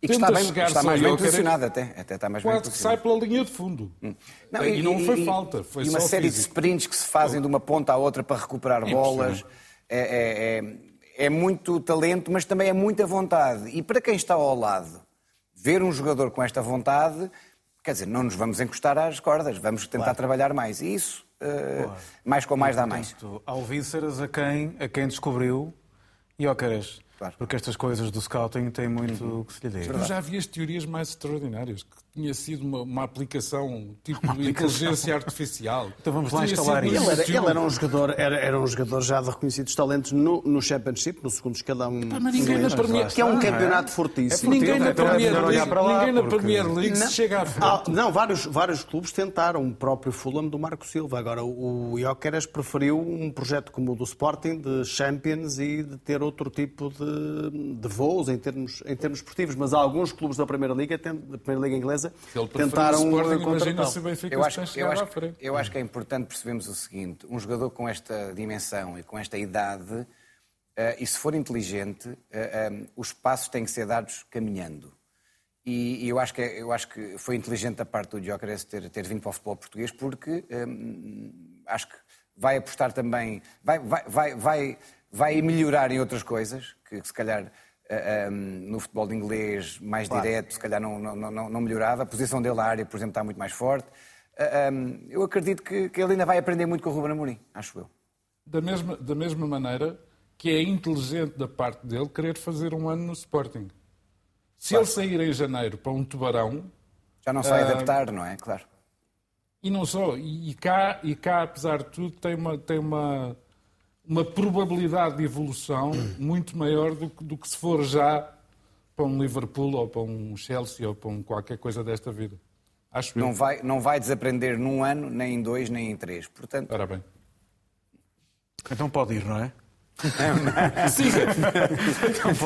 S6: E que
S4: tenta
S6: está, bem,
S4: chegar
S6: está mais bem posicionado até. até está mais
S4: quase
S6: bem
S4: que sai pela linha de fundo. Hum. Não, e, e, não foi
S6: e,
S4: falta. Foi
S6: e uma série
S4: físico.
S6: de sprints que se fazem de uma ponta à outra para recuperar
S4: é
S6: bolas. É, é, é, é muito talento, mas também é muita vontade. E para quem está ao lado, ver um jogador com esta vontade Quer dizer, não nos vamos encostar às cordas, vamos tentar claro. trabalhar mais. E isso, uh, mais com mais dá mais.
S5: Ao Vísceras, a quem, a quem descobriu, e ó, caras, Claro. Porque estas coisas do scouting têm muito uhum. que se lhe diga.
S4: Eu já vi as teorias mais extraordinárias, que tinha sido uma, uma aplicação tipo uma de inteligência artificial.
S5: Então vamos lá instalar
S1: isso. Ele era, ele era, um jogador, era, era um jogador já de reconhecidos talentos no, no Championship, no segundo escalão.
S4: Pá, mas ninguém na Premier,
S1: que é um campeonato é? fortíssimo.
S4: É ninguém na então Premier League, ninguém na Premier League não, chega à frente. Ah,
S1: não, vários, vários clubes tentaram, o próprio Fulham do Marco Silva. Agora, o Jóqueres preferiu um projeto como o do Sporting, de Champions e de ter outro tipo de, de voos em termos, em termos esportivos, mas alguns clubes da Primeira Liga, da Primeira Liga Inglesa, tentaram
S6: eu acho, eu, acho, eu acho que é importante percebermos o seguinte: um jogador com esta dimensão e com esta idade, uh, e se for inteligente, uh, um, os passos têm que ser dados caminhando. E, e, eu, acho que, é, eu acho que foi inteligente da parte do Gyökeres ter, ter vindo para o futebol português, porque um, acho que vai apostar também, vai, vai, vai, vai, vai melhorar em outras coisas, que, que se calhar um, no futebol de inglês mais claro. direto, se calhar não, não, não, não, melhorava. A posição dele na área, por exemplo, está muito mais forte. Um, eu acredito que, que ele ainda vai aprender muito com o Ruben Amorim, acho eu.
S4: Da mesma, da mesma maneira que é inteligente da parte dele querer fazer um ano no Sporting. Se claro. ele sair em janeiro para um tubarão.
S6: Já não sai uh, adaptar, não é? Claro.
S4: E não só. E, e, cá, e cá, apesar de tudo, tem uma, tem uma, uma probabilidade de evolução muito maior do que, do que se for já para um Liverpool ou para um Chelsea ou para um qualquer coisa desta vida. Acho
S6: não vai, não vai desaprender num ano, nem em dois, nem em três. Portanto...
S4: Ora bem.
S5: Então pode ir, não é?
S1: Siga.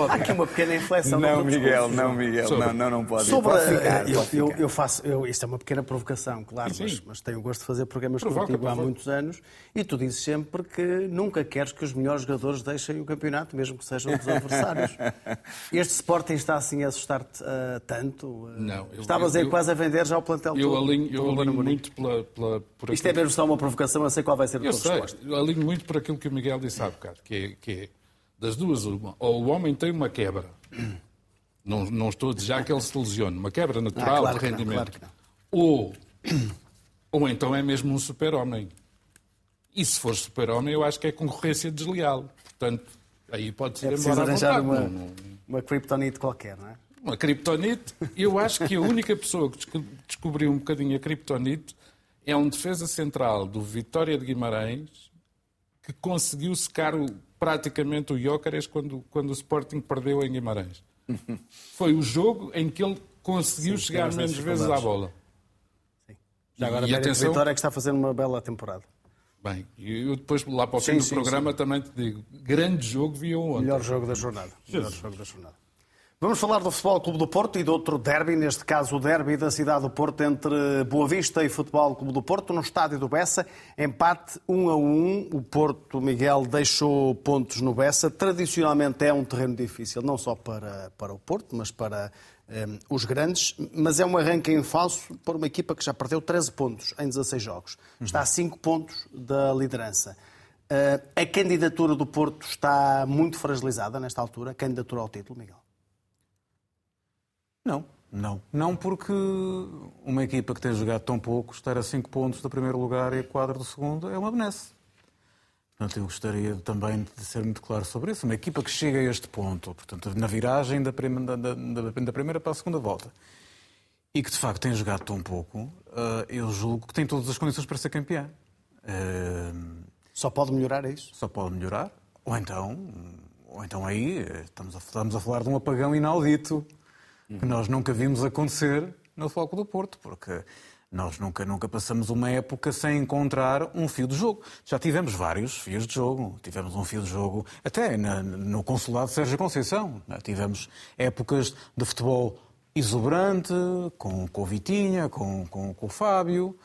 S1: Há aqui uma pequena inflexão.
S6: Não, Miguel, não, Miguel, Sobre. não, não, não pode. Sobre, pode ficar,
S1: eu, eu, eu, faço, eu, isto é uma pequena provocação, claro, mas, mas, tenho o gosto de fazer programas provoca, contigo provoca. há muitos anos e tu dizes sempre que nunca queres que os melhores jogadores deixem o campeonato, mesmo que sejam dos adversários. este Sporting está assim a assustar-te uh, tanto?
S4: Não.
S1: Estavas aí quase a vender já o plantel
S4: eu
S1: todo.
S4: Alinho, eu alinho muito pela, pela,
S1: por Isto é mesmo só uma provocação, eu sei qual vai ser a tua resposta.
S4: Eu alinho muito por aquilo que o Miguel disse há bocado, que que é das duas uma. Ou o homem tem uma quebra. Não, não estou a dizer que ele se lesione. Uma quebra natural ah, claro de rendimento. Não, claro ou, ou então é mesmo um super-homem. E se for super-homem, eu acho que é concorrência desleal. Portanto, aí pode ser
S1: é embora arranjar uma, não... uma criptonite qualquer, não é?
S4: Uma criptonite. Eu acho que a única pessoa que descobriu um bocadinho a criptonite é um defesa central do Vitória de Guimarães que conseguiu secar o, praticamente o Jócares quando, quando o Sporting perdeu em Guimarães. Foi o jogo em que ele conseguiu Sim, chegar menos vezes à bola.
S1: Sim. Já agora, e atenção... Vitória é que está fazendo uma bela temporada.
S4: Bem, eu depois lá para o fim sim, do sim, programa sim. também te digo, grande jogo viu ontem.
S1: Melhor jogo da jornada. Melhor jogo da jornada. Vamos falar do Futebol Clube do Porto e de outro derby, neste caso o derby da cidade do Porto entre Boa Vista e Futebol Clube do Porto, no estádio do Bessa. Empate 1 a 1. O Porto, Miguel, deixou pontos no Bessa. Tradicionalmente é um terreno difícil, não só para, para o Porto, mas para um, eh, os grandes. Mas é um arranque em falso para uma equipa que já perdeu 13 pontos em 16 jogos. Está a 5 pontos da liderança. Uh, a candidatura do Porto está muito fragilizada nesta altura, a candidatura ao título, Miguel.
S5: Não, não. Não porque uma equipa que tem jogado tão pouco, estar a 5 pontos do primeiro lugar e a 4 do segundo, é uma benesse. Portanto, eu gostaria também de ser muito claro sobre isso. Uma equipa que chega a este ponto, portanto, na viragem da, da, da, da primeira para a segunda volta, e que de facto tem jogado tão pouco, eh, eu julgo que tem todas as condições para ser campeã. Eh,
S1: só pode melhorar é isso?
S5: Só pode melhorar. Ou então, ou então aí eh, estamos a, estamos a falar de um apagão inaudito que nós nunca vimos acontecer no Foco do Porto, porque nós nunca, nunca passamos uma época sem encontrar um fio de jogo. Já tivemos vários fios de jogo. Tivemos um fio de jogo até na, no consulado de Sérgio Conceição. Tivemos épocas de futebol exuberante, com, com o Vitinha, com, com, com o Fábio.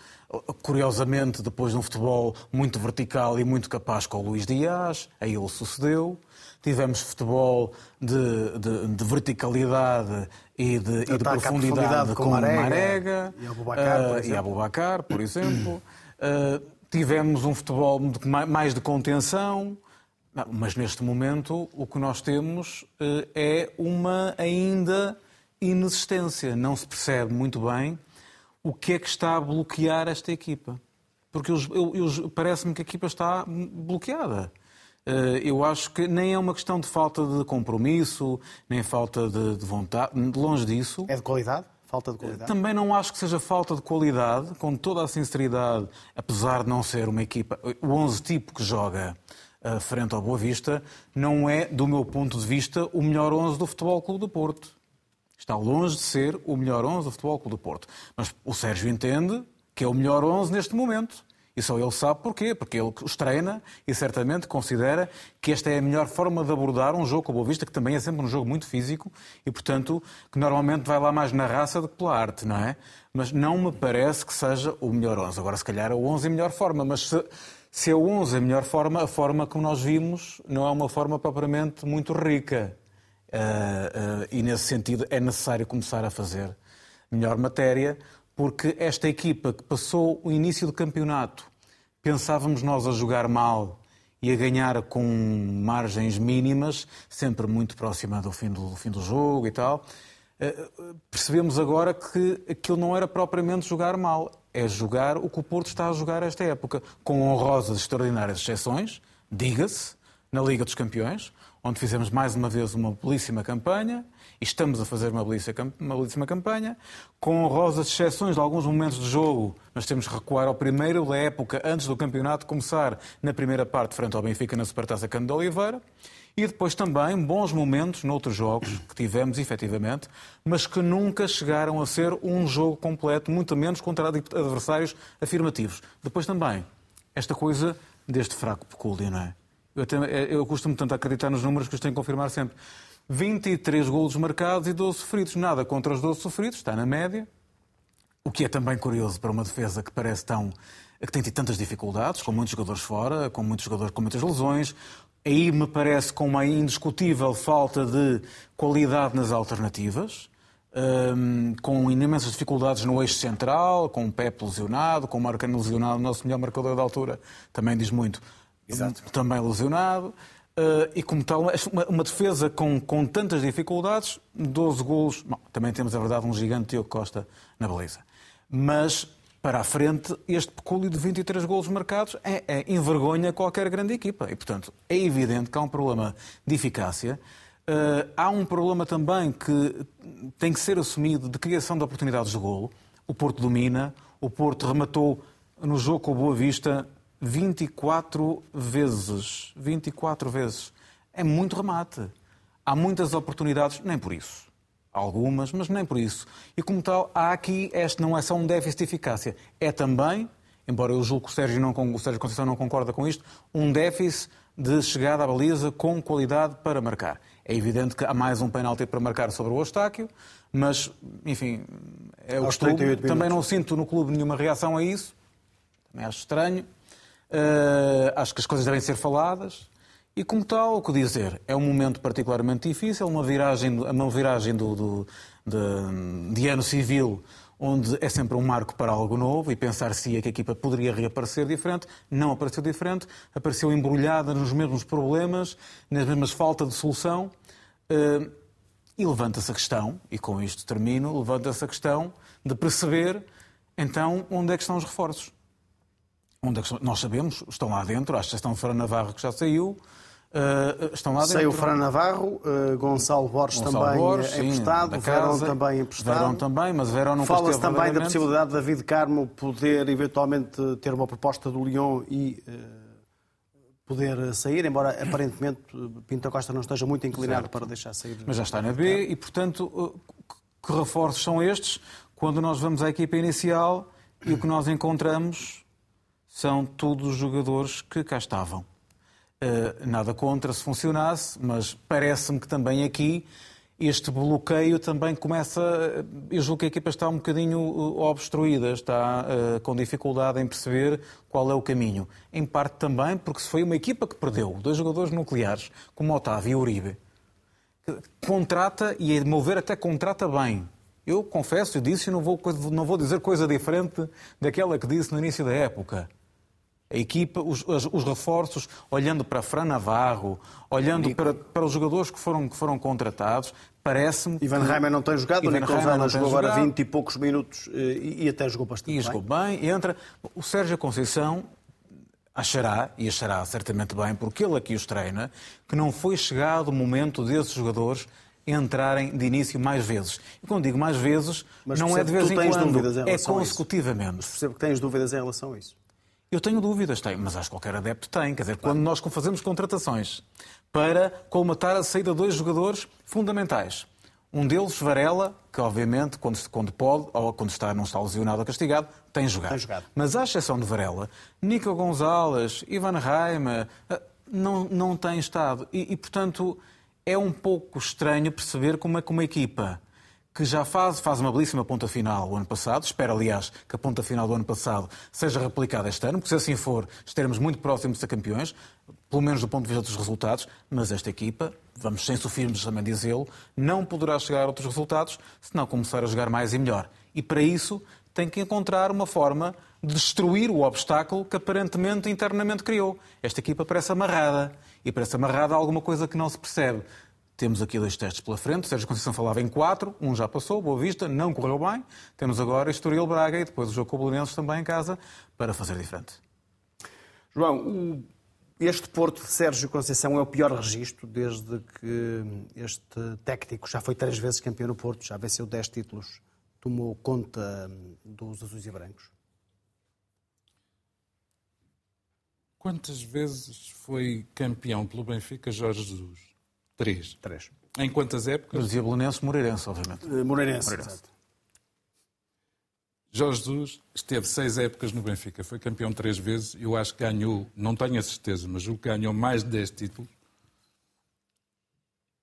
S5: Curiosamente, depois de um futebol muito vertical e muito capaz com o Luís Dias, a ele sucedeu tivemos futebol de, de, de verticalidade e de, e de profundidade, profundidade, com, com Marega, Marega
S1: e Abubacar,
S5: uh, Abubacar, por exemplo. Uh, tivemos um futebol mais de contenção, mas neste momento o que nós temos uh, é uma ainda inexistência. Não se percebe muito bem o que é que está a bloquear esta equipa. Porque parece-me que a equipa está bloqueada. Eh, eu acho que nem é uma questão de falta de compromisso, nem falta de, de vontade, longe disso.
S1: É de qualidade? Falta de qualidade?
S5: Também não acho que seja falta de qualidade, com toda a sinceridade, apesar de não ser uma equipa. O 11 tipo que joga uh, frente ao Boa Vista não é, do meu ponto de vista, o melhor 11 do Futebol Clube do Porto. Está longe de ser o melhor 11 do Futebol Clube do Porto. Mas o Sérgio entende que é o melhor 11 neste momento. E só ele sabe porquê, porque ele os treina e certamente considera que esta é a melhor forma de abordar um jogo com o Boa Vista, que também é sempre um jogo muito físico e, portanto, que normalmente vai lá mais na raça do que pela arte, não é? Mas não me parece que seja o melhor 11. Agora, se calhar, é o 11 em melhor forma, mas se, se é o 11 em melhor forma, a forma como nós vimos não é uma forma propriamente muito rica. Uh, e, nesse sentido, é necessário começar a fazer melhor matéria, porque esta equipa que passou o início do campeonato, pensávamos nós a jogar mal e a ganhar com margens mínimas, sempre muito próxima do fim do, do fim do jogo e tal. Eh, percebemos agora que aquilo não era propriamente jogar mal, é jogar o que o Porto está a jogar esta época, com honrosas extraordinárias exceções, diga-se, na Liga dos Campeões, onde fizemos mais uma vez uma belíssima campanha, e estamos a fazer uma belíssima, uma belíssima campanha, com honrosas exceções de alguns momentos de jogo, mas temos que recuar ao primeiro da época, antes do campeonato começar, na primeira parte, frente ao Benfica, na Supertaça Cano de Oliveira, e depois também bons momentos noutros jogos que tivemos, efetivamente, mas que nunca chegaram a ser um jogo completo, muito menos contra adversários afirmativos. Depois também, esta coisa deste fraco pecúlio, não é? Eu, até, eu costumo tanto acreditar nos números que os tenho que confirmar sempre. 23 golos marcados e 12 sofridos. Nada contra os 12 sofridos, está na média. O que é também curioso para uma defesa que parece tão. que tem tido tantas dificuldades, com muitos jogadores fora, com muitos jogadores com muitas lesões. Aí me parece com uma indiscutível falta de qualidade nas alternativas. Um, com imensas dificuldades no eixo central, com o Pepe lesionado, com o Marcano lesionado, o nosso melhor marcador da altura, também diz muito. Exato. Também lesionado. Uh, e como tal, uma, uma, defesa com, com tantas dificuldades, 12 golos. Bom, também temos, a verdade, um gigante Tio Costa na baliza. Mas, para a frente, este pecúlio de 23 golos marcados é, é, envergonha qualquer grande equipa. E, portanto, é evidente que há um problema de eficácia. Uh, há um problema também que tem que ser assumido de criação de oportunidades de golo. O Porto domina, o Porto rematou no jogo com o Boa Vista 24 vezes. 24 vezes. É muito remate. Há muitas oportunidades, nem por isso. Algumas, mas nem por isso. E como tal, há aqui, este não é só um déficit de eficácia, é também, embora eu julgo que o Sérgio, não, o Sérgio Conceição não concorda com isto, um déficit de chegada à baliza com qualidade para marcar. É evidente que há mais um penalti para marcar sobre o Eustáquio, mas, enfim, é o costume. Também não sinto no clube nenhuma reação a isso. Também acho estranho. Uh, acho que as coisas devem ser faladas. E como tal, o que dizer? É um momento particularmente difícil, uma viragem, uma viragem do, do de, de, ano civil, onde é sempre um marco para algo novo e pensar se que a equipa poderia reaparecer diferente. Não apareceu diferente, apareceu embrulhada nos mesmos problemas, nas mesmas falta de solução. Uh, e levanta-se a questão, e com isto termino, levanta-se a questão de perceber então onde é que estão os reforços onde é nós sabemos, estão lá dentro, a exceção de Fran Navarro que já saiu, uh, estão lá dentro.
S1: Saiu Fran Navarro, uh, Gonçalo Borges Gonçalo também Borges, emprestado, sim, Verón também emprestado.
S5: Verón também, mas Verón não
S1: Fala-se também da possibilidade de David Carmo poder eventualmente ter uma proposta do Lyon e uh, poder sair, embora aparentemente Pinto Costa não esteja muito inclinado certo. para deixar sair.
S5: Mas já está na B e, portanto, que reforços são estes quando nós vamos à equipa inicial e o que nós encontramos são todos jogadores que cá estavam. Uh, nada contra se funcionasse, mas parece-me que também aqui este bloqueio também começa. Eu julgo que a equipa está um bocadinho eh, obstruída, está com dificuldade em perceber qual é o caminho. Em parte também porque se foi uma equipa que perdeu dois jogadores nucleares, como Otávio e Uribe, contrata, e a meu ver até contrata bem. Eu confesso, eu disse e não vou, não vou dizer coisa diferente daquela que disse no início da época A equipa, os, os reforços, olhando para Fran Navarro, olhando para, para, os jogadores que foram, que foram contratados, parece-me.
S1: Ivan Reimer não tem jogado, o Nico Zala jogou agora 20 e poucos minutos eh, e, e até jogou bastante.
S5: E bem. jogou bem, entra. O Sérgio Conceição achará, e achará certamente bem, porque ele aqui os treina, que não foi chegado o momento desses jogadores entrarem de início mais vezes. E quando digo mais vezes, Mas não é de vez em quando, é consecutivamente. Mas
S1: percebo que tens dúvidas em relação a isso.
S5: Eu tenho dúvidas, tenho, mas acho que qualquer adepto tem. Quer dizer, quando nós fazemos contratações para colmatar a saída de dois jogadores fundamentais, um deles, Varela, que obviamente, quando, quando pode, ou quando está, não está lesionado ou castigado, tem jogado.
S1: Tem jogado.
S5: Mas à exceção de Varela, Nico Gonzalez, Ivan Raima, eh, não, não têm estado. E, e, portanto, é um pouco estranho perceber como é que uma equipa que já faz, faz uma belíssima ponta final o ano passado, espero, aliás, que a ponta final do ano passado seja replicada este ano, porque se assim for, estaremos muito próximos de ser campeões, pelo menos do ponto de vista dos resultados, mas esta equipa, vamos sem sofrermos também dizê-lo, não poderá chegar a outros resultados se não começar a jogar mais e melhor. E para isso tem que encontrar uma forma de destruir o obstáculo que aparentemente internamente criou. Esta equipa parece amarrada. E parece amarrada a alguma coisa que não se percebe. Temos aqui dois testes pela frente. Sérgio Conceição falava em quatro, um já passou, Boa Vista, não correu bem. Temos agora Estoril Braga e depois o jogo com o Bolonenses também em casa para fazer diferente.
S1: João, este Porto de Sérgio Conceição é o pior registro desde que este técnico já foi três vezes campeão no Porto, já venceu dez títulos, tomou conta dos azuis e brancos?
S4: Quantas vezes foi campeão pelo Benfica Jorge Jesus? Três.
S1: Três.
S4: Em quantas épocas?
S5: Eu dizia Belenense, Moreirense, obviamente.
S1: Uh, Moreirense, Moreirense. Exato.
S4: Jorge Jesus esteve seis épocas no Benfica, foi campeão três vezes. Eu acho que ganhou, não tenho a certeza, mas o que ganhou mais de dez títulos.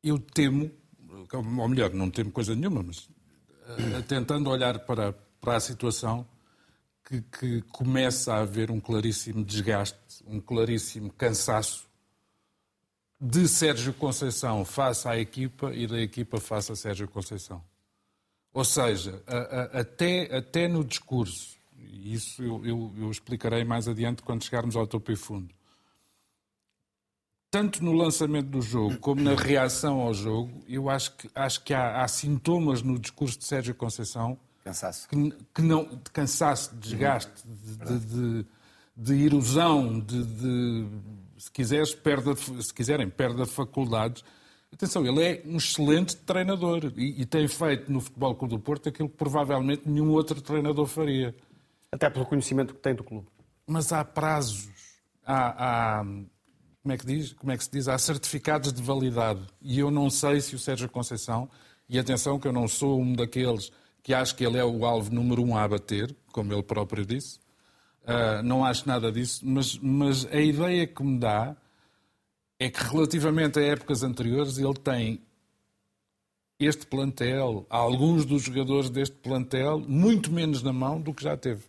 S4: Eu temo, ou melhor, não temo coisa nenhuma, mas uh, tentando olhar para, para a situação, que, que começa a haver um claríssimo desgaste, um claríssimo cansaço de Sérgio Conceição face à equipa e da equipa face a Sérgio Conceição. Ou seja, a, a, até, até no discurso, e isso eu, eu, eu, explicarei mais adiante quando chegarmos ao topo e fundo, tanto no lançamento do jogo como na reação ao jogo, eu acho que, acho que há, há sintomas no discurso de Sérgio Conceição
S6: cansaço.
S4: Que, que não, de cansaço, de desgaste, de, de, de, de erosão, de, se, quiseres, perde, se quiserem, perde faculdades. Atenção, ele é um excelente treinador e, e, tem feito no Futebol Clube do Porto aquilo que provavelmente nenhum outro treinador faria.
S1: Até pelo conhecimento que tem do clube.
S4: Mas há prazos, há, há como, é que diz, como é que se diz? Há certificados de validade. E eu não sei se o Sérgio Conceição, e atenção que eu não sou um daqueles que acho que ele é o alvo número um a abater, como ele próprio disse, Uh, não acho nada disso, mas, mas a ideia que me dá é que relativamente a épocas anteriores ele tem este plantel, alguns dos jogadores deste plantel, muito menos na mão do que já teve.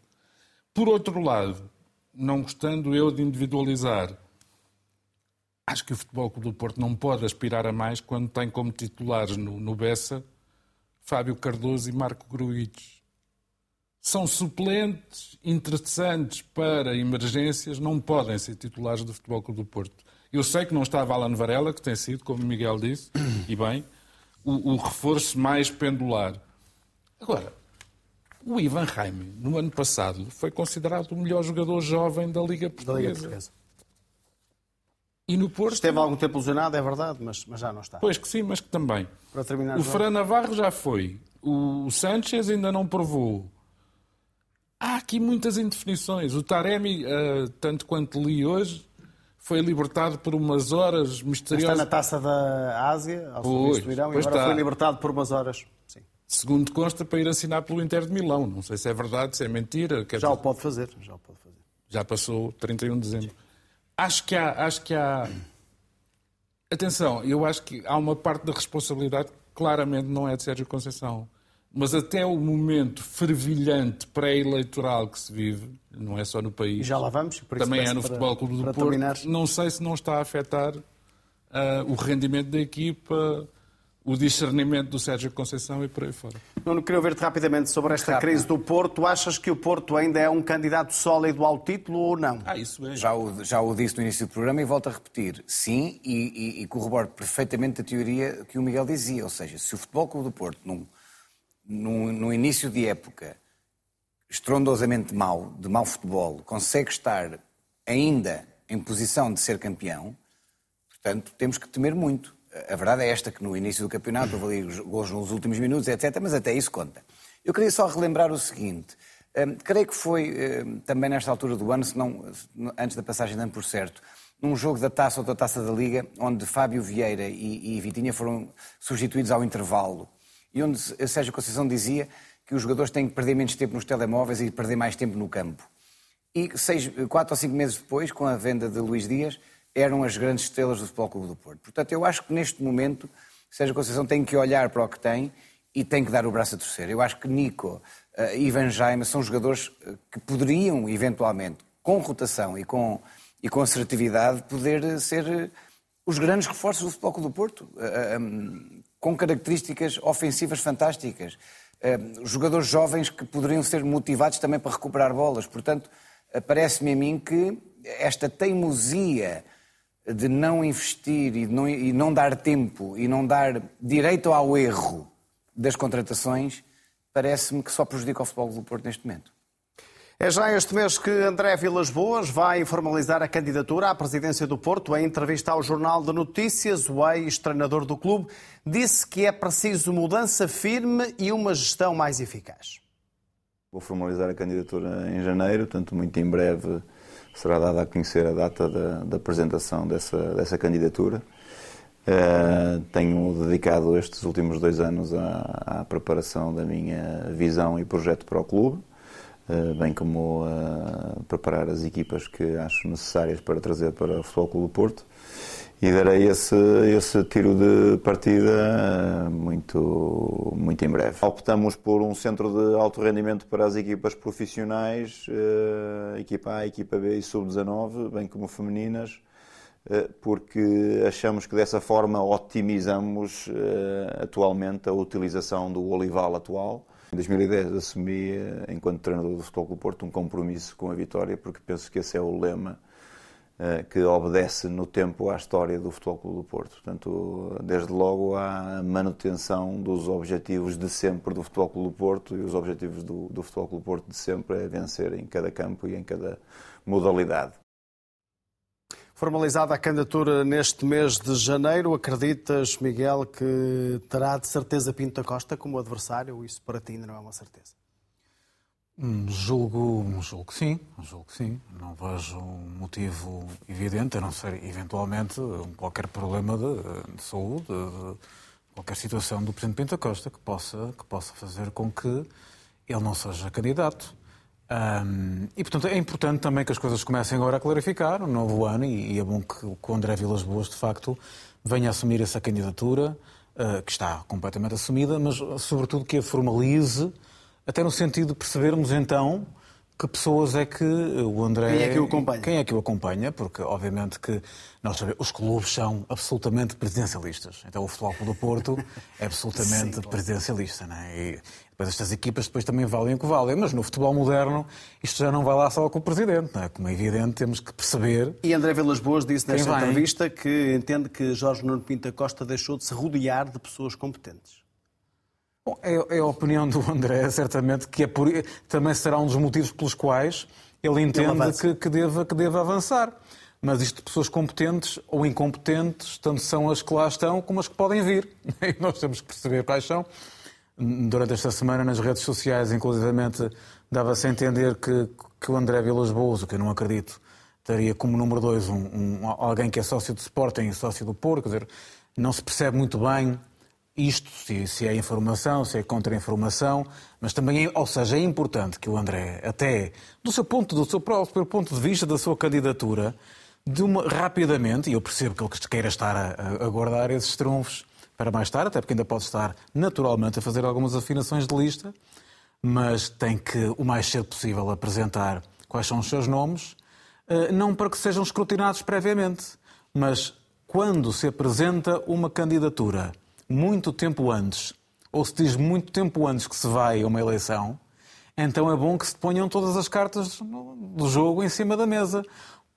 S4: Por outro lado, não gostando eu de individualizar, acho que o Futebol Clube do Porto não pode aspirar a mais quando tem como titulares no, no Bessa Fábio Cardoso e Marco Gruites são suplentes interessantes para emergências, não podem ser titulares do Futebol Clube do Porto. Eu sei que não está Alan Varela, que tem sido, como Miguel disse, e bem, o, o reforço mais pendular. Agora, o Ivan Raime, no ano passado, foi considerado o melhor jogador jovem da Liga Portuguesa. Da Liga Portuguesa.
S1: E no Porto... Esteve algum tempo lesionado, é verdade, mas, mas já não está.
S4: Pois que sim, mas que também. Para terminar o Fran Navarro já foi. O Sanchez ainda não provou. Há aqui muitas indefinições. O Taremi, uh, tanto quanto li hoje, foi libertado por umas horas misteriosas.
S1: Está na taça da Ásia, ao pois, do Irão, e agora está. foi libertado por umas horas. Sim.
S4: Segundo consta, para ir assinar pelo Inter de Milão. Não sei se é verdade, se é mentira.
S1: já dizer... o pode fazer. Já o pode fazer.
S4: Já passou 31 de dezembro. Acho que há. Acho que há... Atenção, eu acho que há uma parte da responsabilidade que claramente não é de Sérgio Conceição. Mas até o momento fervilhante pré-eleitoral que se vive, não é só no país,
S1: já lá vamos,
S4: também é no para, Futebol Clube do Porto, terminar. não sei se não está a afetar uh, o rendimento da equipa, o discernimento do Sérgio Conceição e por aí fora.
S1: Nuno, queria ouvir-te rapidamente sobre esta Rápido. crise do Porto. Achas que o Porto ainda é um candidato sólido ao título ou não?
S4: Ah, isso é.
S6: Já o, já o disse no início do programa e volto a repetir. Sim, e, e, e corroboro perfeitamente a teoria que o Miguel dizia. Ou seja, se o Futebol Clube do Porto, num, num, no início de época estrondosamente mau, de mau futebol, consegue estar ainda em posição de ser campeão, portanto, temos que temer muito a verdade é esta, que no início do campeonato houve ali gols nos últimos minutos, etc., mas até isso conta. Eu queria só relembrar o seguinte. Um, creio que foi um, também nesta altura do ano, se não antes da passagem de ano por certo, num jogo da Taça ou da Taça da Liga, onde Fábio Vieira e, e Vitinha foram substituídos ao intervalo. E onde Sérgio Conceição dizia que os jogadores têm que perder menos tempo nos telemóveis e perder mais tempo no campo. E seis, quatro ou cinco meses depois, com a venda de Luís Dias, eram as grandes estrelas do Futebol Clube do Porto. Portanto, eu acho que neste momento Sérgio Conceição tem que olhar para o que tem e tem que dar o braço a torcer. Eu acho que Nico e Ivan Jaime são jogadores eh, que poderiam, eventualmente, com rotação e com, e com assertividade, poder ser os grandes reforços do Futebol Clube do Porto, uh, um, com características ofensivas fantásticas. Uh, jogadores jovens que poderiam ser motivados também para recuperar bolas. Portanto, parece-me a mim que esta teimosia de não investir e não, e não dar tempo e não dar direito ao erro das contratações, parece-me que só prejudica o futebol do Porto neste momento.
S1: É já este mês que André Vilas Boas vai formalizar a candidatura à presidência do Porto. Em entrevista ao Jornal de Notícias, o ex-treinador do clube disse que é preciso mudança firme e uma gestão mais eficaz.
S7: Vou formalizar a candidatura em janeiro, tanto muito em breve será dada a conhecer a data da, da apresentação dessa, dessa candidatura. Uh, tenho dedicado estes últimos dois anos à, à, preparação da minha visão e projeto para o clube, bem como uh, preparar as equipas que acho necessárias para trazer para o Futebol Clube do Porto e darei esse, esse tiro de partida muito, muito em breve. Optamos por um centro de alto rendimento para as equipas profissionais, equipa A, equipa B e sub-19, bem como femininas, porque achamos que dessa forma otimizamos atualmente a utilização do olival atual. Em 2010 assumi, enquanto treinador do Futebol Clube Porto, um compromisso com a vitória, porque penso que esse é o lema eh, que obedece no tempo à história do Futebol Clube do Porto. Portanto, desde logo à manutenção dos objetivos de sempre do Futebol Clube do Porto e os objetivos do, do Futebol Clube do Porto de sempre é vencer em cada campo e em cada modalidade.
S1: Formalizada a candidatura neste mês de janeiro, acreditas, Miguel, que terá de certeza Pinto da Costa como adversário? Isso para ti ainda não é uma certeza?
S5: Hum, julgo, julgo que sim, julgo que sim. Não vejo um motivo evidente, a não ser eventualmente qualquer problema de, de saúde, de, qualquer situação do Presidente Pinto Costa que possa, que possa fazer com que ele não seja candidato. Um, e, portanto, é importante também que as coisas comecem agora a clarificar, um novo ano, e, e é bom que, que o André Vilas Boas, de facto, venha assumir essa candidatura, uh, que está completamente assumida, mas, sobretudo, que a formalize até no sentido de percebermos então que pessoas é que o André.
S1: Quem é que o acompanha?
S5: Quem é que o acompanha? Porque, obviamente, que nós sabemos, os clubes são absolutamente presidencialistas. Então, o Futebol do Porto é absolutamente Sim, presidencialista. Não é? E depois, estas equipas depois também valem o que valem. Mas no futebol moderno, isto já não vai lá só com o presidente. Não é? Como é evidente, temos que perceber.
S1: E André Vilas Boas disse nesta entrevista que entende que Jorge Nuno Pinta Costa deixou de se rodear de pessoas competentes.
S5: Bom, é, é, a opinião do André, certamente, que é por, também será um dos motivos pelos quais ele entende ele que, que, deva, que deva avançar. Mas isto de pessoas competentes ou incompetentes, tanto são as que lá estão como as que podem vir. E nós temos que perceber quais são. Durante esta semana, nas redes sociais, inclusivamente, dava-se a entender que, que o André Vilas Boas, o que eu não acredito, teria como número dois um, um, alguém que é sócio de Sporting e sócio do Porto. Quer dizer, não se percebe muito bem isto, se, se é informação, se é contra-informação, mas também, ou seja, é importante que o André, até do seu ponto, do seu próprio ponto de vista da sua candidatura, de uma, rapidamente, e eu percebo que ele queira estar a, a guardar esses trunfos para mais tarde, até porque ainda pode estar naturalmente a fazer algumas afinações de lista, mas tem que, o mais cedo possível, apresentar quais são os seus nomes, eh, não para que sejam escrutinados previamente, mas quando se apresenta uma candidatura muito tempo antes, ou se diz muito tempo antes que se vai a uma eleição, então é bom que se ponham todas as cartas do jogo em cima da mesa.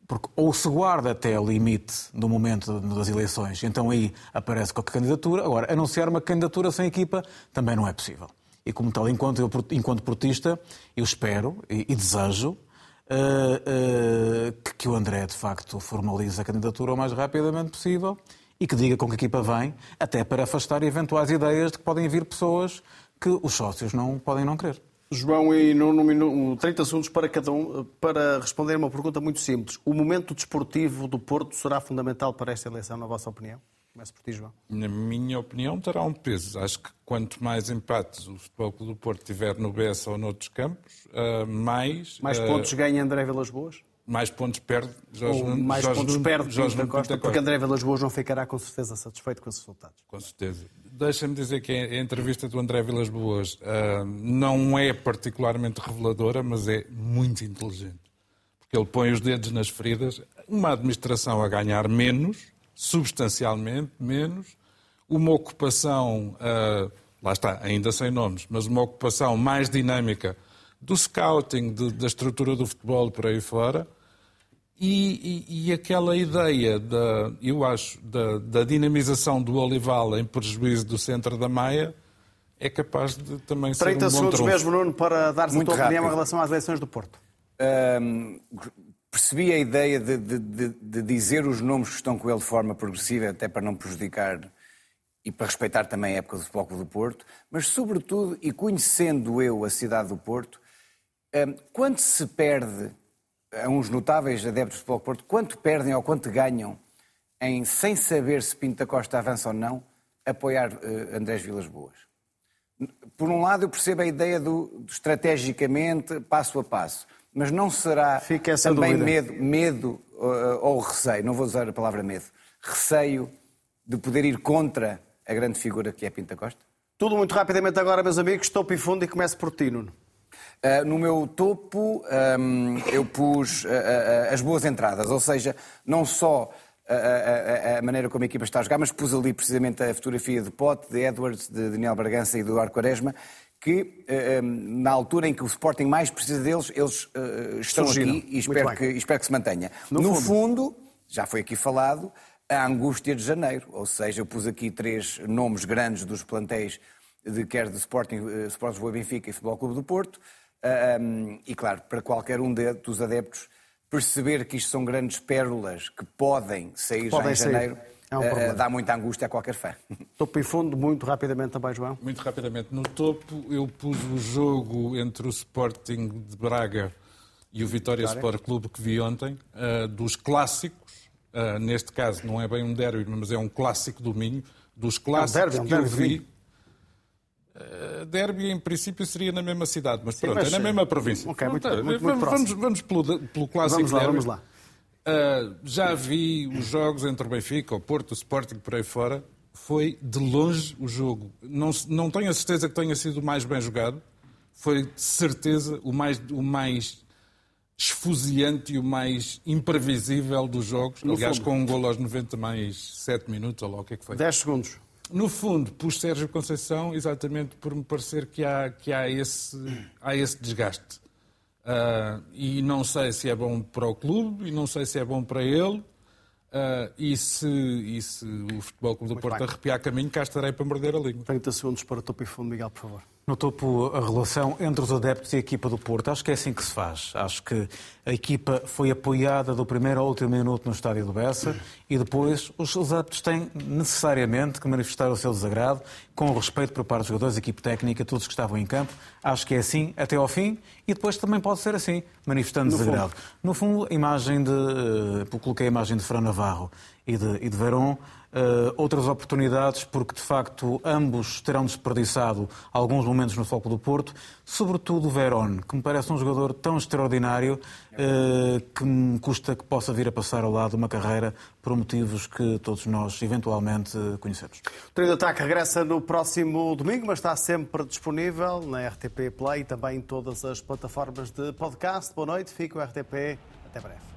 S5: Porque ou se guarda até o limite do momento das eleições, então aí aparece qualquer candidatura. Agora, anunciar uma candidatura sem equipa também não é possível. E como tal, enquanto, eu, enquanto portista, eu espero e, e desejo uh, uh, que, que o André, de facto, formalize a candidatura o mais rapidamente possível e que diga com que equipa vem, até para afastar eventuais ideias de que podem vir pessoas que os sócios não podem não querer.
S1: João e Nuno, 30 segundos para cada um, para responder uma pergunta muito simples. O momento desportivo do Porto será fundamental para esta eleição, na vossa opinião? Começo por ti, João.
S4: Na minha opinião, terá um peso. Acho que quanto mais empates o Futebol Clube do Porto tiver no Bessa ou noutros campos, uh, mais...
S1: Mais uh, pontos ganha André Vilas Boas?
S4: Mais pontos perde
S1: Jorge Ou mais Jorge pontos perde Jorge Pinto Costa, porque André Vilas Boas não ficará com certeza satisfeito com os resultados.
S4: Com certeza deixa-me dizer que a entrevista do André Vilas Boas uh, não é particularmente reveladora, mas é muito inteligente. Porque ele põe os dedos nas feridas. Uma administração a ganhar menos, substancialmente menos, uma ocupação, uh, lá está, ainda sem nomes, mas uma ocupação mais dinâmica do scouting, de, da estrutura do futebol por aí fora. E, e, e, aquela ideia, da, eu acho, da, da, dinamização do Olival em prejuízo do centro da Maia é capaz de também ser um bom 30
S1: segundos mesmo, Nuno, para dar-se a tua opinião em relação às eleições do Porto. Um,
S6: percebi a ideia de, de, de, de, dizer os nomes que estão com ele de forma progressiva, até para não prejudicar e para respeitar também a época do Futebol do Porto, mas sobretudo, e conhecendo eu a cidade do Porto, quando se perde a uns notáveis adeptos do Futebol Porto, quanto perdem ou quanto ganham em, sem saber se Pinto da Costa avança ou não, apoiar uh, Andrés Vilas Boas? Por um lado, eu percebo a ideia do, do estrategicamente, passo a passo, mas não será também dúvida. medo, medo uh, ou receio, não vou usar a palavra medo, receio de poder ir contra a grande figura que é Pinto da Costa?
S1: Tudo muito rapidamente agora, meus amigos, topo e fundo e começo por ti, Nuno.
S6: Uh, no meu topo, um, eu pus uh, uh, as boas entradas, ou seja, não só a, maneira como a equipa está a jogar, mas pus ali precisamente a fotografia de Pote, de Edwards, de Daniel Bragança e do Eduardo Quaresma, que na altura em que o Sporting mais precisa deles, eles estão Surgiram. aqui e espero que, espero que se mantenha. No, no fundo. fundo, já foi aqui falado, a angústia de janeiro, ou seja, eu pus aqui três nomes grandes dos plantéis de quer de Sporting, Sporting Lisboa Benfica e Futebol Clube do Porto, um, e claro, para qualquer um de, dos adeptos, perceber que isto são grandes pérolas que podem sair podem já em janeiro. É um uh, dá muita angústia a qualquer fã.
S1: Topo e fundo, muito rapidamente também, João.
S4: Muito rapidamente. No topo, eu pus o jogo entre o Sporting de Braga e o Vitória, Vitória. Sport Clube que vi ontem, uh, dos clássicos. Uh, neste caso, não é bem um derby, mas é um clássico do Minho. Dos clássicos é um derby, é um que eu vi derby, em princípio, seria na mesma cidade, mas Sim, pronto, mas, é na mesma província.
S1: Ok, muito, muito, muito,
S4: muito
S1: vamos,
S4: vamos pelo, pelo clássico
S1: vamos lá,
S4: derby.
S1: Vamos lá.
S4: Já vi os jogos entre o Benfica, o Porto, o Sporting, por aí fora. Foi de longe o jogo. Não, não tenho a certeza que tenha sido o mais bem jogado. Foi de certeza o mais, o mais esfuziante e o mais imprevisível dos jogos. No Aliás, fundo. com um gol aos 90 mais 7 minutos, ou lá o que é que foi.
S1: 10 segundos.
S4: No fundo, pus Sérgio Conceição exatamente por me parecer que há, que há, esse, há esse desgaste. Uh, e não sei se é bom para o clube, e não sei se é bom para ele. Uh, e, se, e se o Futebol Clube do Porto bem. arrepiar caminho, cá estarei para morder a língua.
S1: 30 segundos para o topo e fundo, Miguel, por favor.
S5: No topo, a relação entre os adeptos e a equipa do Porto. Acho que é assim que se faz. Acho que a equipa foi apoiada do primeiro ao último minuto no estádio do Bessa e depois os adeptos têm necessariamente que manifestar o seu desagrado com respeito por parte dos jogadores, equipe técnica, todos que estavam em campo. Acho que é assim até ao fim e depois também pode ser assim, manifestando no desagrado. Fundo. No fundo, a imagem de. Uh, coloquei a imagem de Fran Navarro e de, e de Verón outras oportunidades, porque de facto ambos terão desperdiçado alguns momentos no foco do Porto, sobretudo o Verón, que me parece um jogador tão extraordinário uh, que me custa que possa vir a passar ao lado uma carreira por motivos que todos nós eventualmente conhecemos.
S1: O treino de ataque regressa no próximo domingo, mas está sempre disponível na RTP Play e também em todas as plataformas de podcast. Boa noite, fica o RTP. Até breve.